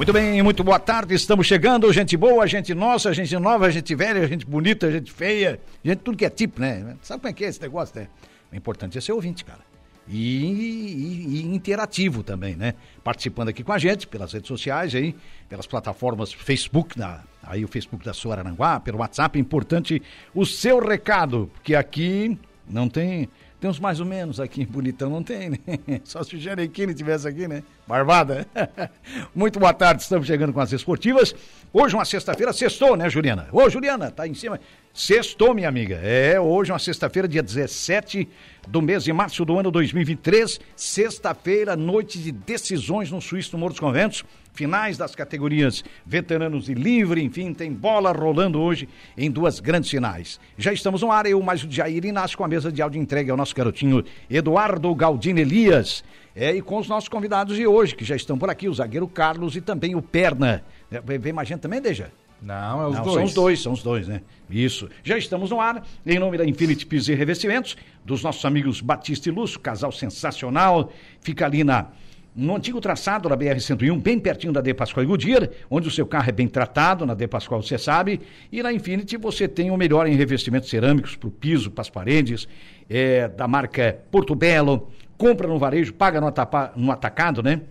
Muito bem, muito boa tarde. Estamos chegando, gente boa, gente nossa, gente nova, gente velha, gente bonita, gente feia, gente tudo que é tipo, né? Sabe como é que é esse negócio, né? O importante é ser ouvinte, cara. E, e, e, interativo também, né? Participando aqui com a gente pelas redes sociais aí, pelas plataformas Facebook, na, aí o Facebook da Sua Aranguá, pelo WhatsApp, é importante o seu recado, porque aqui não tem tem uns mais ou menos aqui, bonitão não tem, né? Só se o Janequine tivesse aqui, né? Barbada. Muito boa tarde, estamos chegando com as esportivas. Hoje, uma sexta-feira, sextou, né, Juliana? Ô, Juliana, tá em cima. Sextou, minha amiga. É, hoje, uma sexta-feira, dia 17 do mês de março do ano 2023. Sexta-feira, noite de decisões no Suíço do Morro dos Conventos finais das categorias veteranos e livre, enfim, tem bola rolando hoje em duas grandes finais. Já estamos no ar, eu mais o Jair Inácio com a mesa de áudio entregue ao nosso garotinho Eduardo Galdino Elias. É, e com os nossos convidados de hoje, que já estão por aqui, o zagueiro Carlos e também o Perna. É, vem mais gente também, Deja? Não, é os Não, dois. São os dois, são os dois, né? Isso. Já estamos no ar, em nome da Infinity Pisos e Revestimentos, dos nossos amigos Batista e Lúcio, casal sensacional, fica ali na no antigo traçado da BR-101, bem pertinho da De Pascoal e Goodyear, onde o seu carro é bem tratado, na De Pascoal você sabe, e na Infinity você tem o melhor em revestimentos cerâmicos para o piso, para as paredes, é, da marca Porto Belo, compra no varejo, paga no, atapa, no atacado, né?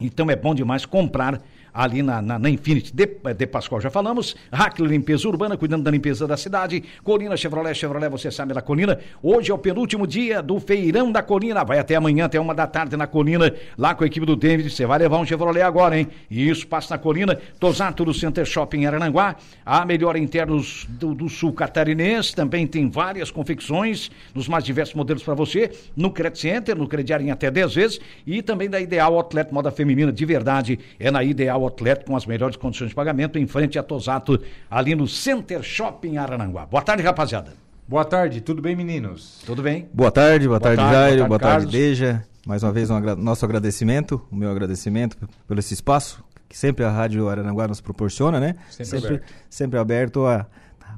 Então é bom demais comprar ali na, na, na Infinity de, de, Pascoal, já falamos. Hackler Limpeza Urbana, cuidando da limpeza da cidade. Colina Chevrolet, Chevrolet, você sabe da Colina. Hoje é o penúltimo dia do Feirão da Colina. Vai até amanhã, até uma da tarde na Colina, lá com a equipe do David. Você vai levar um Chevrolet agora, hein? Isso passa na Colina. Tosato do Center Shopping Arananguá. A melhor internos do, do sul catarinense. Também tem várias confecções nos mais diversos modelos para você. No Credit Center, no crediário em até 10 vezes. E também da Ideal Outlet Moda Feminina de verdade. É na Ideal Outlet com as melhores condições de pagamento em frente a Tosato, ali no Center Shopping Arananguá. Boa tarde, rapaziada. Boa tarde, tudo bem, meninos? Tudo bem? Boa tarde, boa, boa tarde, tarde, Jairo, boa tarde, boa tarde Deja. Mais uma vez, um agra nosso agradecimento, o meu agradecimento pelo esse espaço que sempre a Rádio Arananguá nos proporciona, né? Sempre, sempre aberto, sempre aberto a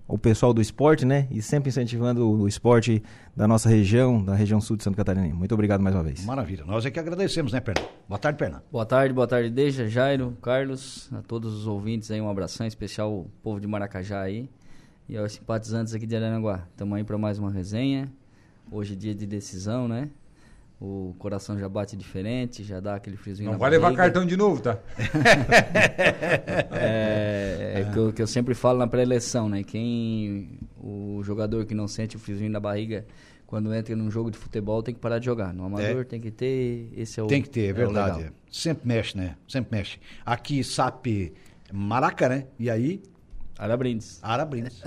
o pessoal do esporte, né? E sempre incentivando o esporte da nossa região, da região sul de Santa Catarina. Muito obrigado mais uma vez. Maravilha. Nós é que agradecemos, né, Perna? Boa tarde, Perna. Boa tarde, boa tarde, Deja, Jairo, Carlos, a todos os ouvintes aí, um abração especial ao povo de Maracajá aí e aos simpatizantes aqui de Aranaguá. Estamos aí para mais uma resenha. Hoje é dia de decisão, né? O coração já bate diferente, já dá aquele friozinho Não vai barriga. levar cartão de novo, tá? é, é, que, eu, que eu sempre falo na pré-eleição, né? Quem o jogador que não sente o friozinho na barriga quando entra num jogo de futebol tem que parar de jogar. No amador é. tem que ter, esse é o Tem que ter, é, é verdade. Sempre mexe, né? Sempre mexe. Aqui SAP Maraca, né? E aí Arabrindes. Arabrindes.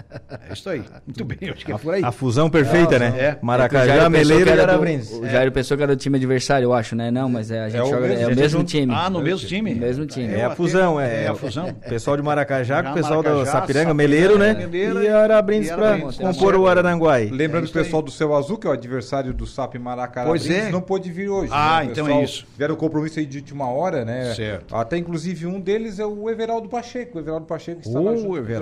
É isso aí. Muito bem, acho que é por aí. A fusão perfeita, né? É. Maracajá, Meleiro e Arabrindes. O Jair pensou que era o time adversário, eu acho, né? Não, mas é, a gente é joga, o mesmo, é o mesmo time. Ah, no mesmo time? mesmo time. É a fusão, é. É a fusão. Pessoal de Maracajá com o pessoal do Sapiranga, Meleiro, né? E Arabrindes pra compor o Arananguai. Lembrando o pessoal do Céu Azul, que é o adversário do SAP Maracajá, pois é. não pôde vir hoje. Ah, então é isso. Vieram compromisso aí de última hora, né? Certo. Até inclusive um deles é o Everaldo Pacheco. O Everaldo Pacheco que está lá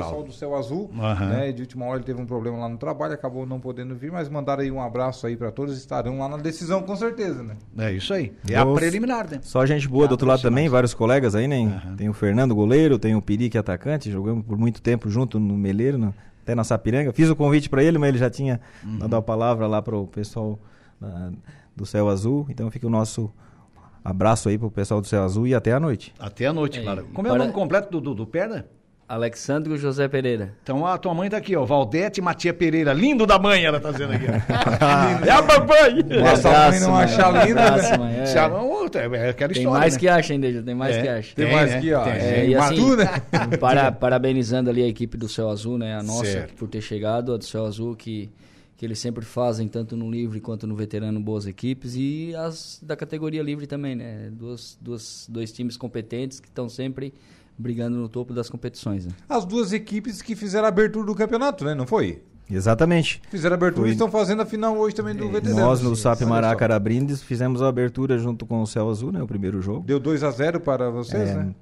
junto com o pessoal do Céu Azul. Uhum. Né? De última hora ele teve um problema lá no trabalho, acabou não podendo vir, mas mandaram aí um abraço aí para todos, estarão lá na decisão com certeza, né? É isso aí. É a preliminar, né? Só gente boa é do outro lado também, vários colegas aí, né? Uhum. Tem o Fernando goleiro, tem o Piri que é atacante, jogamos por muito tempo junto no Meleiro, no, até na Sapiranga. Fiz o convite para ele, mas ele já tinha uhum. dado a palavra lá para o pessoal uh, do Céu Azul, então fica o nosso abraço aí pro pessoal do Céu Azul e até a noite. Até a noite, é, claro. Como é o nome completo do, do, do Perna? Alexandre José Pereira. Então a tua mãe tá aqui, ó. Valdete Matia Pereira. Lindo da mãe, ela tá dizendo aqui. é a papai! Nossa mãe não achar linda. Abraço, mãe, é. é aquela tem história, mais né? que acha ainda, tem mais é. que acha. Tem, tem mais né? que acha. É, e assim, né? para, parabenizando ali a equipe do Céu Azul, né? A nossa, certo. por ter chegado, a do Céu Azul, que, que eles sempre fazem, tanto no livre quanto no veterano, boas equipes. E as da categoria livre também, né? Duas, duas, dois times competentes que estão sempre brigando no topo das competições. Né? As duas equipes que fizeram a abertura do campeonato, né? Não foi? Exatamente. Fizeram a abertura e estão fazendo a final hoje também do VTD. Nós no SAP Maracara Brindes fizemos a abertura junto com o Céu Azul, né? O primeiro jogo. Deu 2 a 0 para vocês, é, né?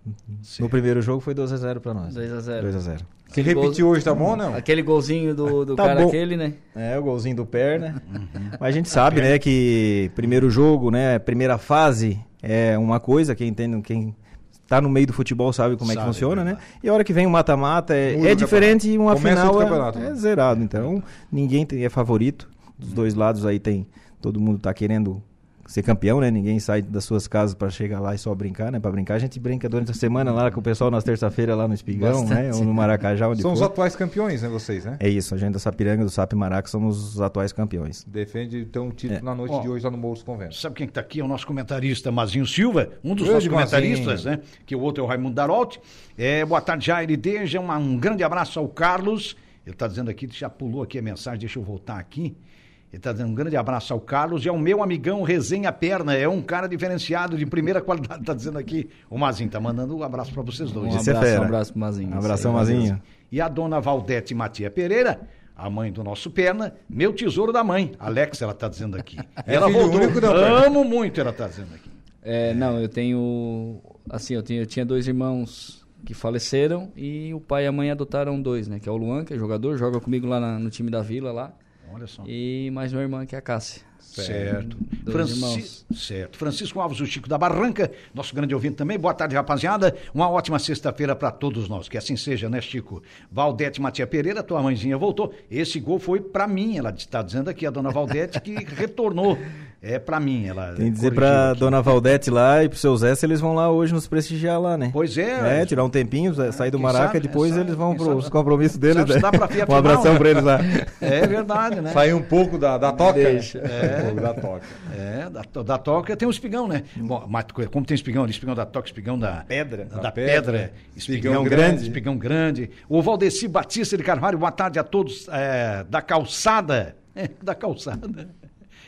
No primeiro jogo foi 2 a 0 para nós. 2 a 0 2 a 0 Se repetir hoje tá bom, não? Aquele golzinho do, do tá cara bom. aquele, né? É, o golzinho do perna. Uhum. Mas a gente sabe, né, que primeiro jogo, né, primeira fase é uma coisa, quem entende, quem tá no meio do futebol sabe como sabe, é que funciona, é né? E a hora que vem o mata-mata é, é diferente e uma Começa final é, é, zerado. Então, ninguém tem, é favorito. Dos dois lados aí tem. Todo mundo tá querendo ser campeão, né? Ninguém sai das suas casas para chegar lá e só brincar, né? Para brincar, a gente brinca durante a semana lá com o pessoal nas terça-feira lá no Espigão, Bastante. né? Ou no Maracajá, onde São for. os atuais campeões, né, vocês, né? É isso, a gente da Sapiranga do Sap Maraca somos os atuais campeões. Defende então o título é. na noite de hoje lá no Morro dos Conventos. Sabe quem está aqui? É o nosso comentarista Mazinho Silva, um dos nossos comentaristas, Mazinho. né? Que o outro é o Raimundo Darolt. É, boa tarde, Jair Deja, um, um grande abraço ao Carlos. Ele está dizendo aqui, já pulou aqui a mensagem, deixa eu voltar aqui. Ele está dando um grande abraço ao Carlos e ao meu amigão Resenha Perna. É um cara diferenciado, de primeira qualidade, está dizendo aqui. O Mazinho está mandando um abraço para vocês dois. Um abraço, é um abraço pro Mazinho. Um abração, Mazinho. E a dona Valdete Matia Pereira, a mãe do nosso Perna, meu tesouro da mãe. Alex, ela está dizendo aqui. É ela voltou. Amo muito, ela está dizendo aqui. É, não, eu tenho. Assim, eu, tenho, eu tinha dois irmãos que faleceram e o pai e a mãe adotaram dois, né? Que é o Luan, que é jogador, joga comigo lá na, no time da vila lá. Olha só. E mais uma irmã que é a Cássia. Certo. Franci... Certo. Francisco Alves, o Chico da Barranca, nosso grande ouvinte também. Boa tarde, rapaziada. Uma ótima sexta-feira para todos nós. Que assim seja, né, Chico? Valdete Matia Pereira, tua mãezinha voltou. Esse gol foi para mim. Ela está dizendo aqui, a dona Valdete, que retornou é para mim. Ela Tem que dizer pra aqui. dona Valdete lá e pro seu Zé se eles vão lá hoje nos prestigiar lá, né? Pois é. É, tirar um tempinho, sair do Maraca, sabe, depois eles vão pros sabe, compromissos deles. Sabe, né? dá pra um abração né? pra eles lá. É verdade, né? Sair um pouco da, da toca. Deixa. É, um pouco da toca. É, da, da toca tem um espigão, né? Bom, mas como tem espigão ali, espigão da toca, espigão da pedra. Da, da pedra, pedra, espigão, espigão grande. grande. Espigão grande. O Valdeci Batista de Carvalho, boa tarde a todos é, da calçada. É, da calçada.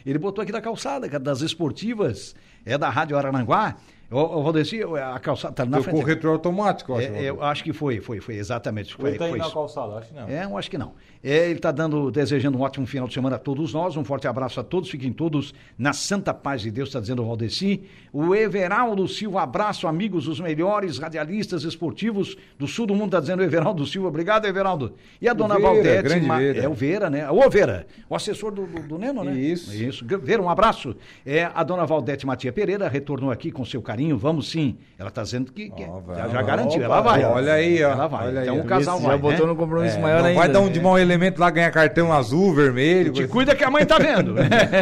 Ele botou aqui da calçada, das esportivas, é da Rádio Arananguá. Ô, Valdeci, a calçada tá na Teu frente. corretor automático, eu acho. É, eu acho que foi, foi, foi, exatamente. Foi, ele tá foi na calçada, acho que não. É, eu acho que não. É, ele está dando, desejando um ótimo final de semana a todos nós. Um forte abraço a todos. Fiquem todos na santa paz de Deus, está dizendo o Valdeci. O Everaldo Silva, abraço, amigos, os melhores radialistas esportivos do sul do mundo, está dizendo o Everaldo Silva. Obrigado, Everaldo. E a o dona Vera, Valdete. Grande Ma... Vera. É o Vera, né? O Vera, o assessor do, do, do Neno, né? Isso. Isso. Vera, um abraço. É, a dona Valdete Matia Pereira retornou aqui com seu carinho. Vamos sim. Ela está dizendo que, que oh, já, já, garantiu. ela vai. Olha aí, ó. Ela vai. Olha então aí. o casal vai. Já botou né? no compromisso é, maior ainda. Vai dar um de mau elemento lá ganhar cartão azul, vermelho. Te cuida que a mãe tá vendo.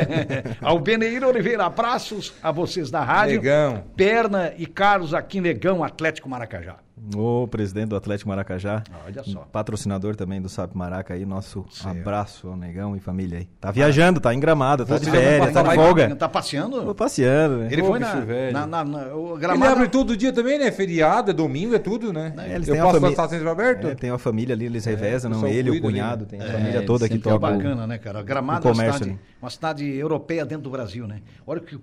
Ao Beneiro Oliveira, abraços a vocês da rádio. Negão. Perna e Carlos aqui, Negão, Atlético Maracajá. O presidente do Atlético Maracajá. Olha só. Patrocinador também do SAP Maraca aí. Nosso certo. abraço ao Negão e família aí. Tá viajando, tá em Gramado, tá de férias, tá de folga. Tá passeando? Tô passeando, né? Ele foi na, na, na, na o Gramado. Ele abre todo dia também, né? Feriado, é domingo, é tudo, né? É, eles Eu posso família... estar sempre aberto? É, tem uma família ali, eles é, revezam, não ele, o cunhado, ali, né? tem a família toda que toca. É bacana, né, cara? Gramado é uma cidade, uma cidade europeia dentro do Brasil, né? Olha que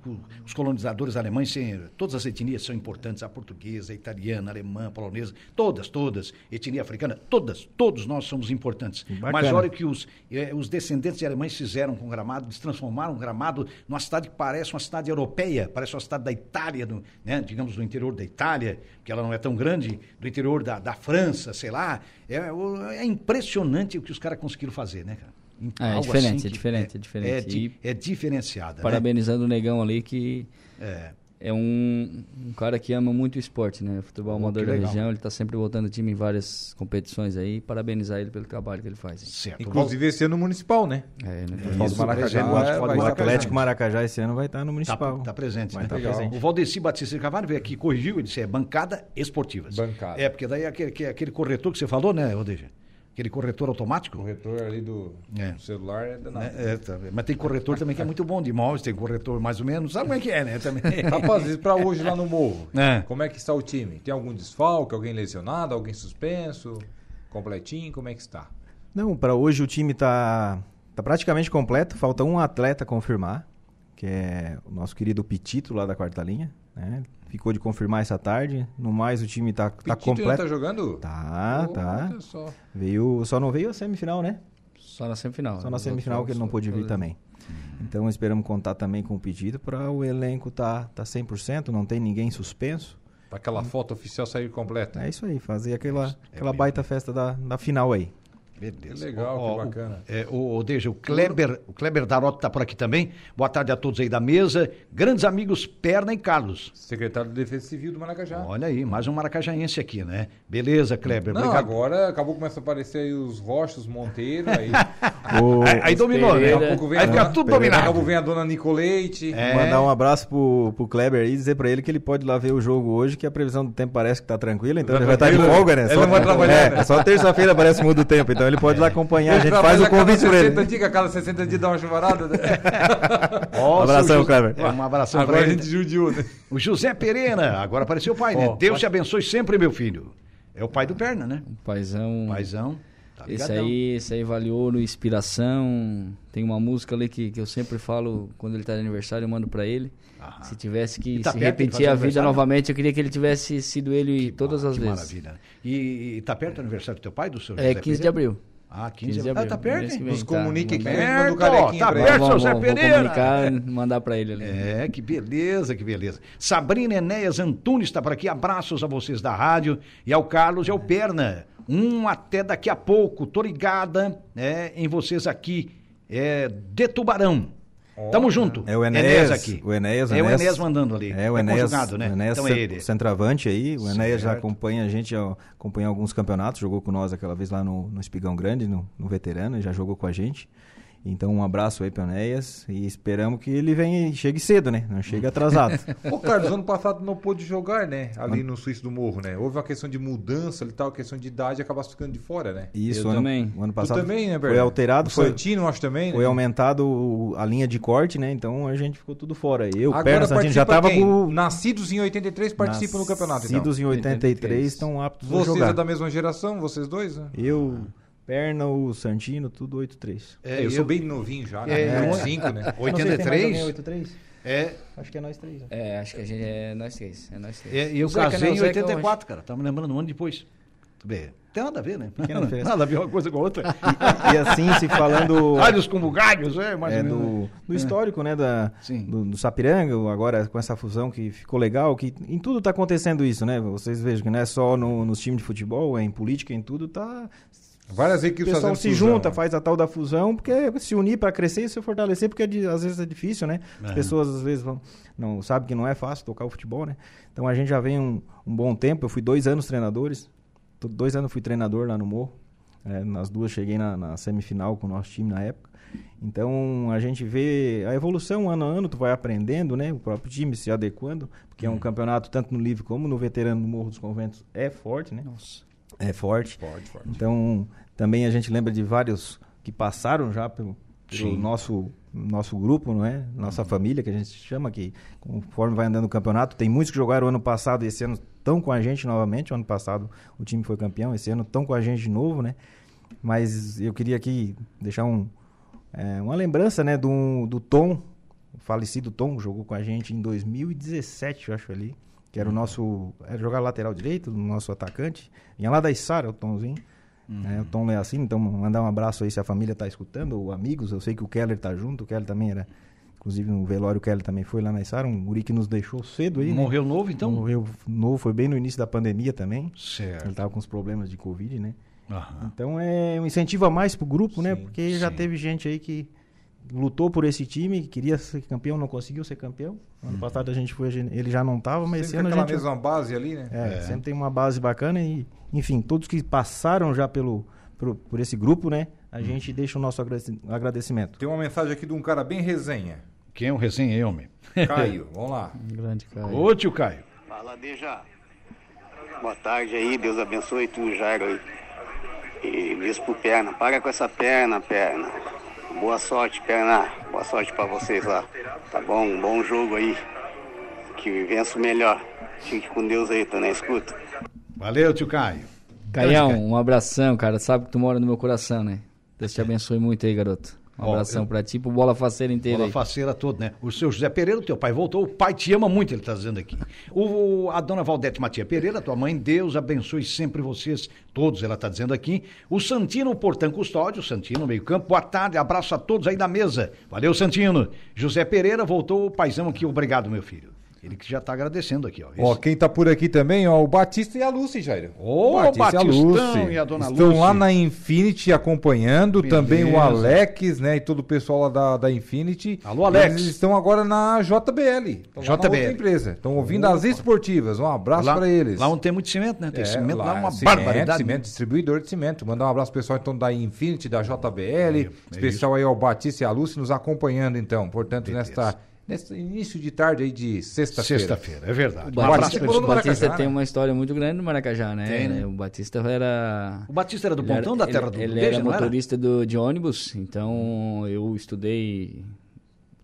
os colonizadores alemães, todas as etnias são importantes, a portuguesa, a italiana, a alemã, a polonesa, todas todas, etnia africana, todas, todos nós somos importantes. Bacana. Mas olha o que os, eh, os descendentes de alemães fizeram com Gramado, eles transformaram Gramado numa cidade que parece uma cidade europeia, parece uma cidade da Itália, do, né, digamos, do interior da Itália, que ela não é tão grande, do interior da, da França, sei lá. É, é impressionante o que os caras conseguiram fazer, né, cara? É, é, diferente, assim é, diferente, é, é diferente, é, é diferenciada. Né? Parabenizando né? o Negão ali que é é um, um, cara que ama muito o esporte, né? Futebol amador da região, ele está sempre voltando o time em várias competições aí. Parabenizar ele pelo trabalho que ele faz. Certo. Inclusive esse ano municipal, né? É, né? É, isso, Maracajá, é, o Atlético Maracajá esse ano vai estar no tá municipal. Está tá presente, vai né? Tá presente. O Valdeci Batista de Carvalho veio aqui corrigiu, ele disse é bancada esportivas. Bancada. É, porque daí aquele, aquele corretor que você falou, né, Rodeja? Aquele corretor automático? Corretor ali do, é. celular é danado. É, é, tá, mas tem corretor também que é muito bom de imóveis, tem corretor mais ou menos, sabe como é que é, né? Também. Rapaz, para hoje lá no Morro, é. como é que está o time? Tem algum desfalque, alguém lesionado, alguém suspenso, completinho, como é que está? Não, para hoje o time está tá praticamente completo, falta um atleta confirmar, que é o nosso querido Pitito lá da quarta linha, né? Ficou de confirmar essa tarde. No mais, o time tá, tá completo. tá jogando? Tá, oh, tá. Só. Veio, só não veio a semifinal, né? Só na semifinal. Só na semifinal que ele não pôde vir também. Então esperamos contar também com o pedido para o elenco tá tá 100%, não tem ninguém suspenso. Para aquela foto oficial sair completa. É isso aí, fazer aquela, é aquela baita festa da, da final aí. Beleza. Que legal, oh, que bacana. O, é, o, o, o Kleber, o Kleber Darotto está por aqui também. Boa tarde a todos aí da mesa. Grandes amigos Perna e Carlos. Secretário de Defesa Civil do Maracajá. Olha aí, mais um maracajaense aqui, né? Beleza, Kleber. Não, obrigado. agora acabou começar a aparecer aí os Rochos, Monteiro, aí... o... aí, aí dominou, né? Daqui a pouco vem aí fica tudo dominado. Daqui a pouco vem a dona Nicoleite. É. Mandar um abraço pro, pro Kleber aí e dizer pra ele que ele pode lá ver o jogo hoje, que a previsão do tempo parece que tá tranquila, então tá ele vai estar tá de folga, né? Ele só, não vai trabalhar, é, né? Só terça-feira parece que muda o tempo, então ele pode ir lá acompanhar a gente faz o convite pra ele. Dias, cada 60 dias dá uma chuvarada. Né? um abração, Kleber. É, um abração agora pra ele. a gente judiou, né? O José Pereira, agora apareceu o pai, né? Deus te abençoe sempre, meu filho. É o pai do Perna, né? Paizão. Paizão. Tá esse aí, esse aí valeu no Inspiração. Tem uma música ali que, que eu sempre falo quando ele tá de aniversário, eu mando para ele. Aham. Se tivesse que tá se repetir a vida novamente, eu queria que ele tivesse sido ele que todas as vezes. Maravilha. E, e tá perto do aniversário do teu pai, do seu É, José 15 Pereira? de abril. Ah, 15, 15 de abril. Ah, tá perto, Nos comunique aqui, manda o carequinho Tá perto, seu Zé Pereira. Vou comunicar mandar pra ele ali. É, que beleza, que beleza. Sabrina Enéas Antunes está por aqui. Abraços a vocês da rádio e ao Carlos e ao Perna. Um até daqui a pouco. Tô ligada né, em vocês aqui é, de Tubarão. Tamo junto. É o Enéas, aqui. O Enéas, é o Enéas mandando ali. É o Enéas, é né? O Enéas então é ele. centroavante aí. O Enéas já acompanha a gente, acompanha alguns campeonatos, jogou com nós aquela vez lá no, no Espigão Grande, no, no veterano, já jogou com a gente. Então, um abraço aí para Enéas e esperamos que ele venha e chegue cedo, né? Não chegue atrasado. Ô, Carlos, ano passado não pôde jogar, né? Ali no Suíço do Morro, né? Houve uma questão de mudança e tal, questão de idade, acaba ficando de fora, né? Isso, Eu ano, também. O ano passado tu também, né, foi alterado. O foi, Santino, acho também, Foi né? aumentado a linha de corte, né? Então a gente ficou tudo fora. Eu, Agora Perna, Santino, já tava quem? com... Nascidos em 83 participam do campeonato, Nascidos então. em 83, 83. estão aptos vocês a jogar. Vocês é da mesma geração, vocês dois? Né? Eu... Perna, o Santino, tudo 8-3. É, eu, eu, sou bem novinho já, né? É, 85, né? 83? 83? É. Acho que é nós três. Né? É, acho que a gente é nós três. É nós três. É, e eu Zeca, casei não, em 84, cara. Tava me lembrando um ano depois. Bem, tem nada a ver, né? Nada a ver uma coisa com a outra. E, e assim, se falando. Galhos como galhos, é, mais é, do, do histórico, né? Da, do, do, Sapiranga, agora com essa fusão que ficou legal, que em tudo tá acontecendo isso, né? Vocês vejam que não é só no, nos times de futebol, é em política, em tudo, tá Várias equipes O pessoal se fusão, junta, né? faz a tal da fusão, porque se unir para crescer e se fortalecer, porque é às vezes é difícil, né? As é. pessoas às vezes vão, não sabem que não é fácil tocar o futebol, né? Então a gente já vem um, um bom tempo. Eu fui dois anos treinadores, dois anos fui treinador lá no Morro. É, nas duas cheguei na, na, semifinal com o nosso time na época. Então a gente vê a evolução ano a ano, tu vai aprendendo, né? O próprio time se adequando, porque hum. é um uhum. campeonato tanto no livre como no veterano no Morro dos Conventos é forte, né? Nossa. É forte. Forte, forte. Então, também a gente lembra de vários que passaram já pelo, pelo nosso nosso grupo, não é? Nossa uhum. família, que a gente chama, que conforme vai andando o campeonato, tem muitos que jogaram ano passado e esse ano estão com a gente novamente. O ano passado o time foi campeão, esse ano estão com a gente de novo, né? Mas eu queria aqui deixar um, é, uma lembrança, né, do, do Tom, o falecido Tom, jogou com a gente em 2017, eu acho ali que era o nosso. Era jogar lateral direito, o nosso atacante. Vinha lá da Isara, o Tomzinho. Uhum. Né? O Tom é assim, então mandar um abraço aí se a família está escutando, ou amigos. Eu sei que o Keller está junto, o Keller também era. Inclusive no velório o Keller também foi lá na Isara, um guri que nos deixou cedo aí. Né? Morreu né? novo então? Morreu novo, foi bem no início da pandemia também. Certo. Ele estava com os problemas de Covid, né? Uhum. Então é um incentivo a mais pro grupo, né? sim, né? Porque sim. já teve gente aí que lutou por esse time, queria ser campeão, não conseguiu ser campeão. Ano uhum. passado a gente foi, ele já não estava, mas sempre esse ano a gente mesma base ali, né? É, é, sempre tem uma base bacana e, enfim, todos que passaram já pelo por, por esse grupo, né? A uhum. gente deixa o nosso agradecimento. Tem uma mensagem aqui de um cara bem resenha. Quem é o resenha, eu, me? Caio, vamos lá. grande Caio. Ô, tio Caio. Fala, Deja. Boa tarde aí, Deus abençoe tu, Jairo aí. E diz pro perna, para com essa perna, perna. Boa sorte, Perna. Boa sorte para vocês lá. Tá bom? Um bom jogo aí. Que vença o melhor. Fique com Deus aí, tô na escuta. Valeu, tio Caio. Caião, um abração, cara. Sabe que tu mora no meu coração, né? Deus te abençoe muito aí, garoto. Um abração eu... pra ti, pro Bola Faceira inteira. Bola aí. Faceira todo, né? O seu José Pereira, teu pai voltou, o pai te ama muito, ele tá dizendo aqui. O, a dona Valdete Matia Pereira, tua mãe, Deus abençoe sempre vocês, todos, ela tá dizendo aqui. O Santino Portão Custódio, Santino, meio campo, boa tarde, abraço a todos aí da mesa. Valeu, Santino. José Pereira voltou, o paizão aqui, obrigado, meu filho. Ele que já está agradecendo aqui, ó. Ó, quem está por aqui também, ó, o Batista e a Lúcia, Jair. Ô, oh, Batista e a Lúcia. E a dona Estão lá na Infinity acompanhando, Beleza. também o Alex, né, e todo o pessoal lá da, da Infinity. Alô, Alex. Eles estão agora na JBL. JBL. empresa. Estão ouvindo Opa. as esportivas. Um abraço para eles. Lá onde tem muito cimento, né? Tem é, cimento lá, lá, uma cimento, barbaridade. Cimento, distribuidor de cimento. Mandar um abraço pro pessoal então da Infinity, da JBL. É, é especial isso. aí ao Batista e a Lúcia nos acompanhando então. Portanto, Beleza. nesta nesse início de tarde aí de sexta-feira. Sexta-feira, é verdade. O Batista, o Batista tem uma história muito grande no Maracajá, né? Tem, né? O Batista era... O Batista era do Pontão, da terra do Ele era motorista do, de ônibus, então eu estudei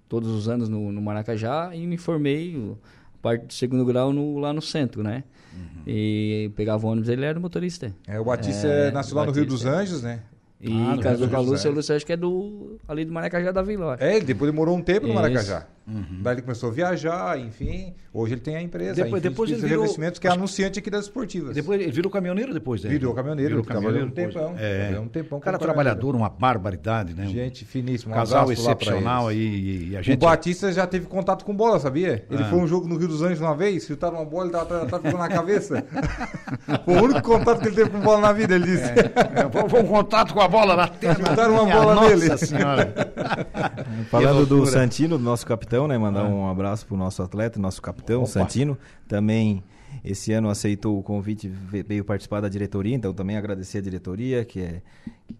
todos os anos no, no Maracajá e me formei parte do segundo grau no, lá no centro, né? Uhum. E pegava ônibus, ele era motorista. É, o Batista é, nasceu lá no Rio dos Anjos, né? E ah, casou com a Lúcia, a Lúcia acho que é do, ali do Maracajá da Vila. É, depois ele morou um tempo no Maracajá. Uhum. Daí ele começou a viajar, enfim. Hoje ele tem a empresa. Depois, depois ele virou... que é anunciante aqui das esportivas. Depois ele virou caminhoneiro depois, né? Virou caminhoneiro, virou caminhoneiro um tempão. É. um tempão. Cara trabalhador, uma barbaridade, né? Gente finíssima. Um casal excepcional aí. E a gente... O Batista já teve contato com bola, sabia? Ele ah. foi um jogo no Rio dos Anjos uma vez, chutaram uma bola e tava, tava na cabeça. foi o único contato que ele teve com bola na vida, ele disse. É. É, foi um contato com a bola na terra. Chutaram uma bola Nossa nele. Senhora. Falando do Santino, do nosso capitão, né? Mandar ah. um abraço pro nosso atleta, nosso capitão, Opa. Santino. Também esse ano aceitou o convite, veio participar da diretoria, então também agradecer a diretoria, que é,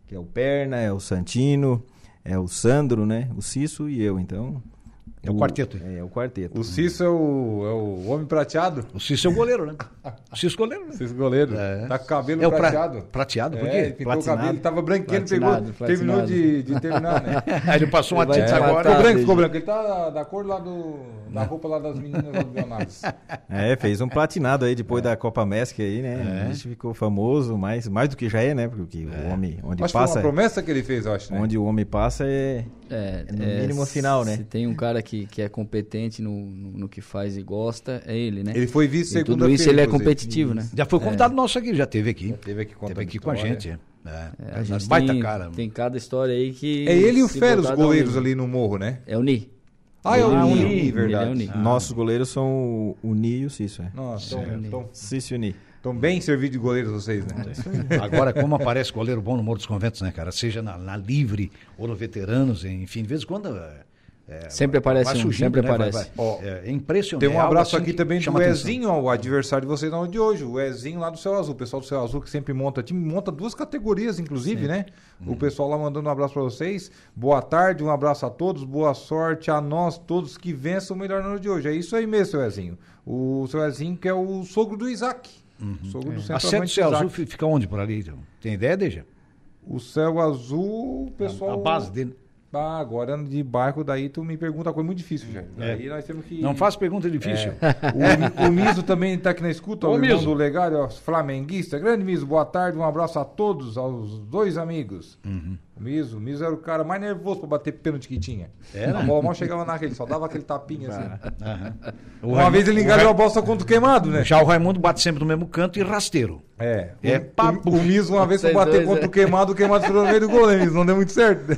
que é o Perna, é o Santino, é o Sandro, né? O Cisso e eu, então é o, o quarteto. É, é, o quarteto. O Cício é o, é o homem prateado? O Cício é o goleiro, né? O Cício goleiro, né? Cício goleiro. É. Tá com o cabelo é o prateado. Pra... Prateado? Por quê? É, pintou o cabelo, ele tava branquinho, pegou, platinado. terminou de, de terminar, né? Aí ele passou uma tinta agora. Ficou branco, ficou branco. Ele tá da, da cor lá do... da roupa lá das meninas lá do Leonardo. É, fez um platinado aí depois da Copa Mesc aí, né? A gente ficou famoso, mais, mais do que já é, né? Porque o homem, onde acho passa... foi uma promessa que ele fez, eu acho, né? Onde o homem passa é... É, no mínimo final, né? Se tem um cara que, que é competente no, no, no que faz e gosta, é ele, né? Ele foi vice segunda Tudo isso ele é competitivo, né? Já foi convidado é. nosso aqui, já teve aqui. Já teve aqui, teve aqui com a gente. É. É, a gente baita tem, cara. Tem cada história aí que. É ele e o Fero, os goleiros ali no morro, né? É o Ni. Ah, é o Ni, verdade. É o Ni. Ah. Nossos goleiros são o Ni e o Cício, é. Nossa, então, então, Cício e o Ni. Estão bem servidos de goleiros vocês, né? Agora, como aparece goleiro bom no Morro dos Conventos, né, cara? Seja na, na Livre ou no Veteranos, enfim, de vez em quando. É, sempre aparece vai surgindo, um, sempre né? aparece. Vai, vai. Ó, é impressionante. Tem um abraço assim aqui também do Ezinho, ó, o adversário de vocês não de hoje, o Ezinho lá do Céu Azul, o pessoal do Céu Azul que sempre monta time, monta duas categorias, inclusive, né? Hum. O pessoal lá mandando um abraço para vocês. Boa tarde, um abraço a todos, boa sorte a nós todos que vençam o melhor ano de hoje. É isso aí mesmo, seu Ezinho. O seu Ezinho que é o sogro do Isaac. Uhum. Sogro do é. A sede do Céu Azul fica onde por ali? Então? Tem ideia, Deja? O Céu Azul, o pessoal. A, a base dele. Ah, agora de barco, daí tu me pergunta uma coisa muito difícil, já. É. Daí nós temos que. Não faz pergunta difícil. É. O, o, Miso também está aqui na escuta, Ô, o irmão Miso. do Legário, ó, flamenguista. Grande Miso, boa tarde, um abraço a todos, aos dois amigos. Uhum. O Miso, o Miso era o cara mais nervoso para bater pênalti que tinha. Era? A bola mal chegava na rede, só dava aquele tapinha assim. Uhum. Uma Raimundo, vez ele engalhou a bola contra o queimado, né? Já o Raimundo bate sempre no mesmo canto e rasteiro. É. é o, o, o Miso, uma vez, foi bater contra o queimado, o queimado ficou no meio do gol, né, Miso? Não deu muito certo.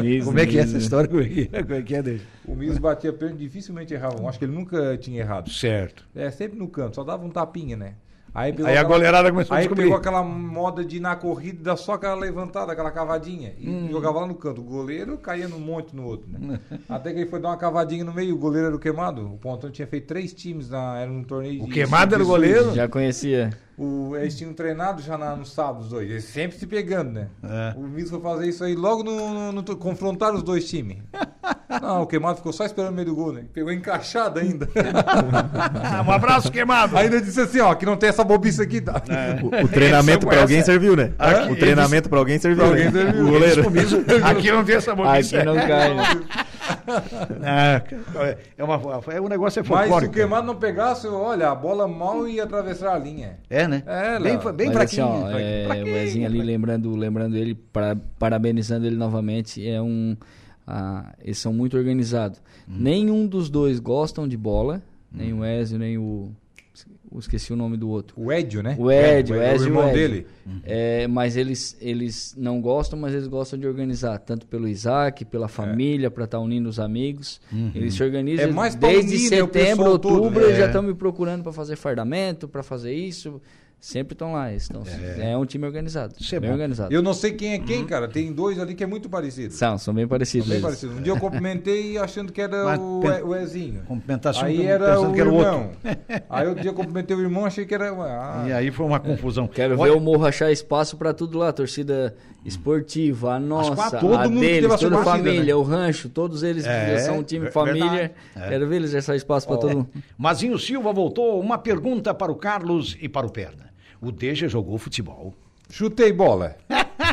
Miso, Como é que é essa história? Como é que é, é dele? O Miso batia pênalti, dificilmente errava. Acho que ele nunca tinha errado. Certo. É, sempre no canto, só dava um tapinha, né? Aí, aí aquela, a goleirada começou aí a descobrir. Aí pegou aquela moda de ir na corrida dar só aquela levantada, aquela cavadinha. E hum. jogava lá no canto. O goleiro caía num monte no outro, né? Até que ele foi dar uma cavadinha no meio, o goleiro era o queimado. O Pontão tinha feito três times, na, era um torneio O de, queimado era o goleiro? Já conhecia. O, eles tinham treinado já na, no sábado, os dois. Eles sempre se pegando, né? É. O Miso foi fazer isso aí logo no, no, no confrontar os dois times. Não, o queimado ficou só esperando o meio do gol, né? Pegou encaixado ainda. um abraço, queimado. Ainda disse assim, ó, que não tem essa bobiça aqui. Tá? É. O, o, treinamento pra alguém serviu, né? Aqui, o treinamento pra alguém serviu. Pra alguém né? serviu. O goleiro. Aqui não tem essa bobiça. Aqui não cai. Né? é, é, uma, é um negócio é folclórico. Mas se o queimado não pegasse, olha, a bola mal ia atravessar a linha. É, né? É, bem, bem Mas, fraquinho. Assim, ó, é, fraquinho, o Ezinho ali, lembrando, lembrando ele, para, parabenizando ele novamente, é um... Ah, eles são muito organizados. Hum. Nenhum dos dois gostam de bola, hum. nem o Ezio, nem o esqueci o nome do outro. O Edio, né? O Edio, é, o, Ezio, o irmão dele. É, mas eles, eles não gostam, mas eles gostam de organizar, tanto pelo Isaac, pela família, é. para estar tá unindo os amigos. Uhum. Eles se organizam é mais desde unir, né, setembro, outubro, né? eles já estão me procurando para fazer fardamento, para fazer isso. Sempre estão lá. Estão, é. é. um time organizado. Isso é bem bom. organizado. Eu não sei quem é quem, cara. Tem dois ali que é muito parecido. São, são bem parecidos. São bem parecidos. Um dia eu cumprimentei achando que era o, pen... o Ezinho. Cumprimentasse aí era o, que era o irmão. aí outro dia eu cumprimentei o irmão, achei que era. Ah. E aí foi uma confusão. Quero Olha... ver o Morro achar espaço para tudo lá. Torcida esportiva, a nossa, quatro, todo a mundo deles, toda a família, né? o rancho, todos eles é, são um time família. É. Quero ver eles achar espaço para todo mundo. Mazinho Silva voltou. Uma pergunta para o Carlos e para o Perna. O Deja jogou futebol. Chutei bola.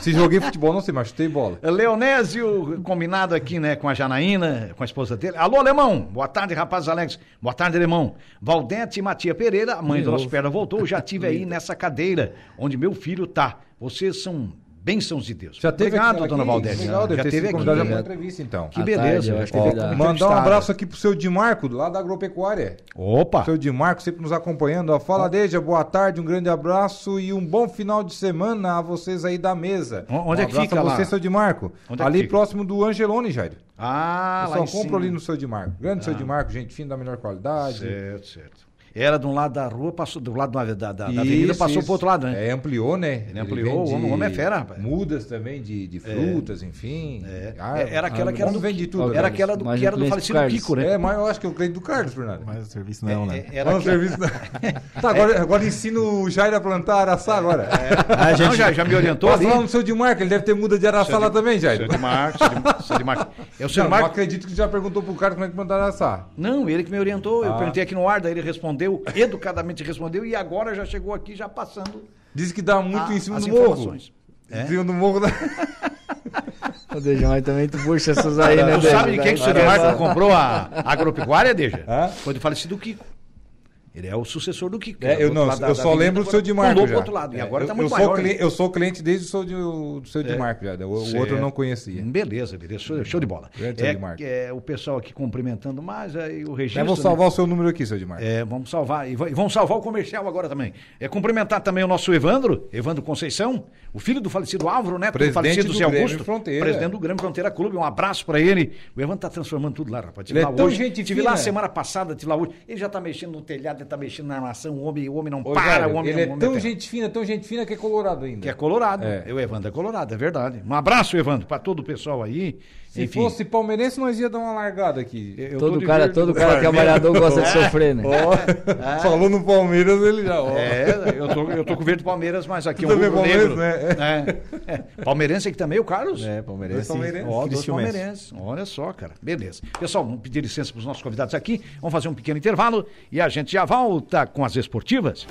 Se joguei futebol, não sei, mas chutei bola. Leonésio, combinado aqui, né, com a Janaína, com a esposa dele. Alô, Alemão. Boa tarde, rapaz Alex. Boa tarde, Alemão. Valdete Matia Pereira, a mãe do nosso perna voltou. Já tive aí nessa cadeira onde meu filho tá. Vocês são bênçãos de Deus. Já teve Obrigado, dona Valdete. Legal, já teve aqui. Já uma entrevista, então. Que beleza. Tarde, Ó, mandar um abraço aqui pro seu Dimarco, lá da Agropecuária. Opa! Seu Dimarco sempre nos acompanhando. Ó, fala, Deja, boa tarde, um grande abraço e um bom final de semana a vocês aí da mesa. Onde um é que fica a lá? você, seu Dimarco. Onde ali é próximo do Angelone, Jair. Ah, Eu só compro ali no seu Dimarco. Grande ah. seu Dimarco, gente fina da melhor qualidade. Certo, certo. Era de um lado da rua, passou do lado da, da, da, isso, avenida, passou isso. pro outro lado, né? É, ampliou, né? Ele ampliou, Ele o homem é fera, rapaz. Mudas também de, de frutas, é. enfim. É. Ah, era aquela que era do, vende tudo. Era aquela do, que era do falecido Carlos. Kiko, né? É, mas eu acho que é o cliente do Carlos, Fernando. Mas o serviço não, né? É, era não, o serviço não. tá, agora, agora ensino o Jair a plantar araçá agora. É. Ah, gente, não, já, já me orientou Posso falar no seu de marca, ele deve ter muda de araçá lá também, Jair. Seu de marca, seu de marca. Eu, seu não, acredito que já perguntou pro Carlos como é que plantar araçá. Não, ele que me orientou. Eu ah. perguntei aqui no ar, daí ele respondeu educadamente educadamente respondeu e agora já chegou aqui já passando. Diz que dá muito a, em cima do morro. É? Em cima do morro da. Ô, Deja, mas também tu puxa essas aí, né, Tu sabe de quem que o senhor Marco comprou a agropecuária, Deja? Foi do falecido Kiko. Ele é o sucessor do Kiko. É, eu não, da, eu só lembro do seu de Marco. Já. outro lado, e agora está muito eu maior. Sou né? Eu sou cliente desde o seu de, do seu de é. Marco já. O, o, outro eu não conhecia. Beleza, beleza. Show, show de bola. É, é, o pessoal aqui cumprimentando mais, aí o registro. vamos salvar né? o seu número aqui, seu de Marco. É, vamos salvar. E vamos salvar o comercial agora também. É cumprimentar também o nosso Evandro, Evandro Conceição, o filho do falecido Álvaro, neto presidente do falecido do Zé Augusto. Fronteira. Presidente do Grêmio Fronteira Clube. Um abraço para ele. O Evandro está transformando tudo lá, rapaz. Tive Ele lá é hoje. Gente tive lá semana passada, tive lá hoje. Ele já está mexendo no telhado, ele está mexendo na armação o homem, o homem não Ô, para, o homem Ele é tão gente fina, tão gente fina que é colorado ainda. Que é colorado. É. O Evandro é colorado, é verdade. Um abraço, Evandro, para todo o pessoal aí. Se Enfim. fosse palmeirense, nós ia dar uma largada aqui. Eu todo cara, todo cara trabalhador gosta de sofrer, né? Oh, é. Falou no Palmeiras, ele já. Oh. É, eu tô, eu tô com o verde Palmeiras, mas aqui é um rubro negro. Né? É. É. Palmeirense aqui também, o Carlos? É, palmeirense. palmeirense. Ó, dois palmeirenses. Olha só, cara. Beleza. Pessoal, vamos pedir licença para os nossos convidados aqui. Vamos fazer um pequeno intervalo e a gente já volta com as esportivas.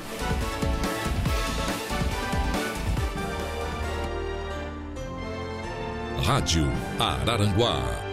Rádio Araranguá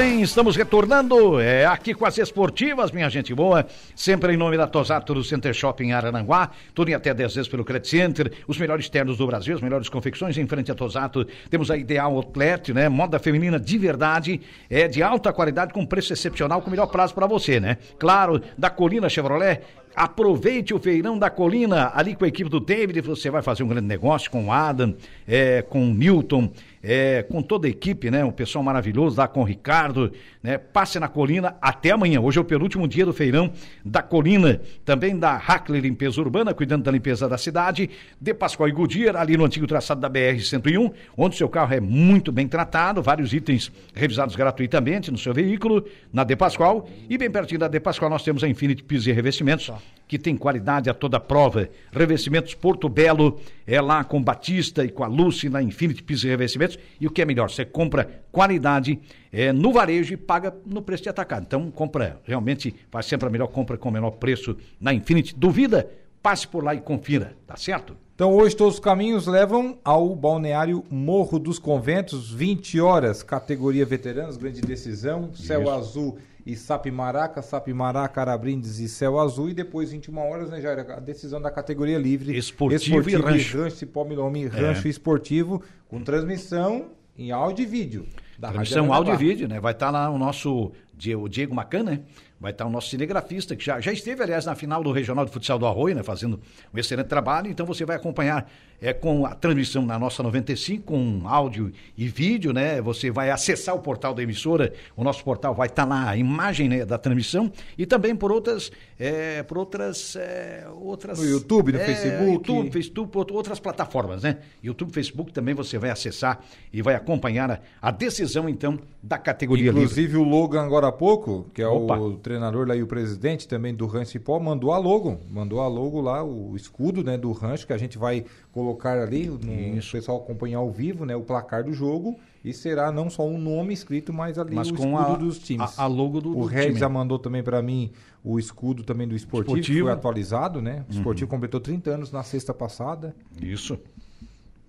bem, estamos retornando é, aqui com as esportivas, minha gente boa. Sempre em nome da Tosato do Center Shopping Arananguá. Tudo em até 10 vezes pelo Credit Center. Os melhores ternos do Brasil, as melhores confecções em frente a Tosato. Temos a Ideal Outlet, né? Moda feminina de verdade, é de alta qualidade, com preço excepcional, com melhor prazo para você, né? Claro, da Colina Chevrolet Aproveite o feirão da colina ali com a equipe do David. Você vai fazer um grande negócio com o Adam, é, com o Newton, é, com toda a equipe, né? Um pessoal maravilhoso lá com o Ricardo, né? Passe na colina até amanhã. Hoje é o penúltimo dia do feirão da colina. Também da Hackler Limpeza Urbana, cuidando da limpeza da cidade. De Pascoal e Goodyear, ali no antigo traçado da BR-101, onde seu carro é muito bem tratado. Vários itens revisados gratuitamente no seu veículo, na De Pascoal. E bem pertinho da De Pascoal nós temos a Infinity Pisos e Revestimentos, que tem qualidade a toda prova. Revestimentos Porto Belo, é lá com Batista e com a Lucy na Infinity Pisos e Revestimentos. E o que é melhor, você compra qualidade é, no varejo e paga no preço de atacado. Então, compra, realmente, faz sempre a melhor compra com o menor preço na Infinity. Duvida? Passe por lá e confira, tá certo? Então hoje todos os caminhos levam ao balneário Morro dos Conventos, 20 horas, categoria veteranos, grande decisão, céu Isso. azul e Sapimaraca, Sapimaraca, Arabrindes e Céu Azul. E depois, 21 horas, né, era a decisão da categoria livre. Esportivo, esportivo e rancho. rancho Cipó Milome, rancho é. esportivo, com transmissão em áudio e vídeo. transmissão áudio e vídeo, né? Vai estar tá lá o nosso o Diego Macan, né? Vai estar tá o nosso cinegrafista, que já, já esteve, aliás, na final do Regional de Futsal do Arroio, né? Fazendo um excelente trabalho. Então você vai acompanhar é, com a transmissão na nossa 95, com áudio e vídeo, né? Você vai acessar o portal da emissora, o nosso portal vai estar tá lá a imagem né, da transmissão e também por outras, é, por outras, é, outras... No YouTube, no é, Facebook. YouTube, Facebook, outras plataformas, né? YouTube, Facebook também você vai acessar e vai acompanhar a, a decisão, então, da categoria Inclusive livre. o Logan agora há pouco, que é Opa. o treinador lá e o presidente também do Rancho Cipó, mandou a logo, mandou a logo lá, o escudo né, do rancho que a gente vai colocar ali, no, o pessoal acompanhar ao vivo, né, o placar do jogo. E será não só um nome escrito, mas ali mas o escudo a, dos times. A, a logo do, o Red já mandou também para mim o escudo também do esportivo, esportivo. que foi atualizado, né? O esportivo uhum. completou 30 anos na sexta passada. Isso.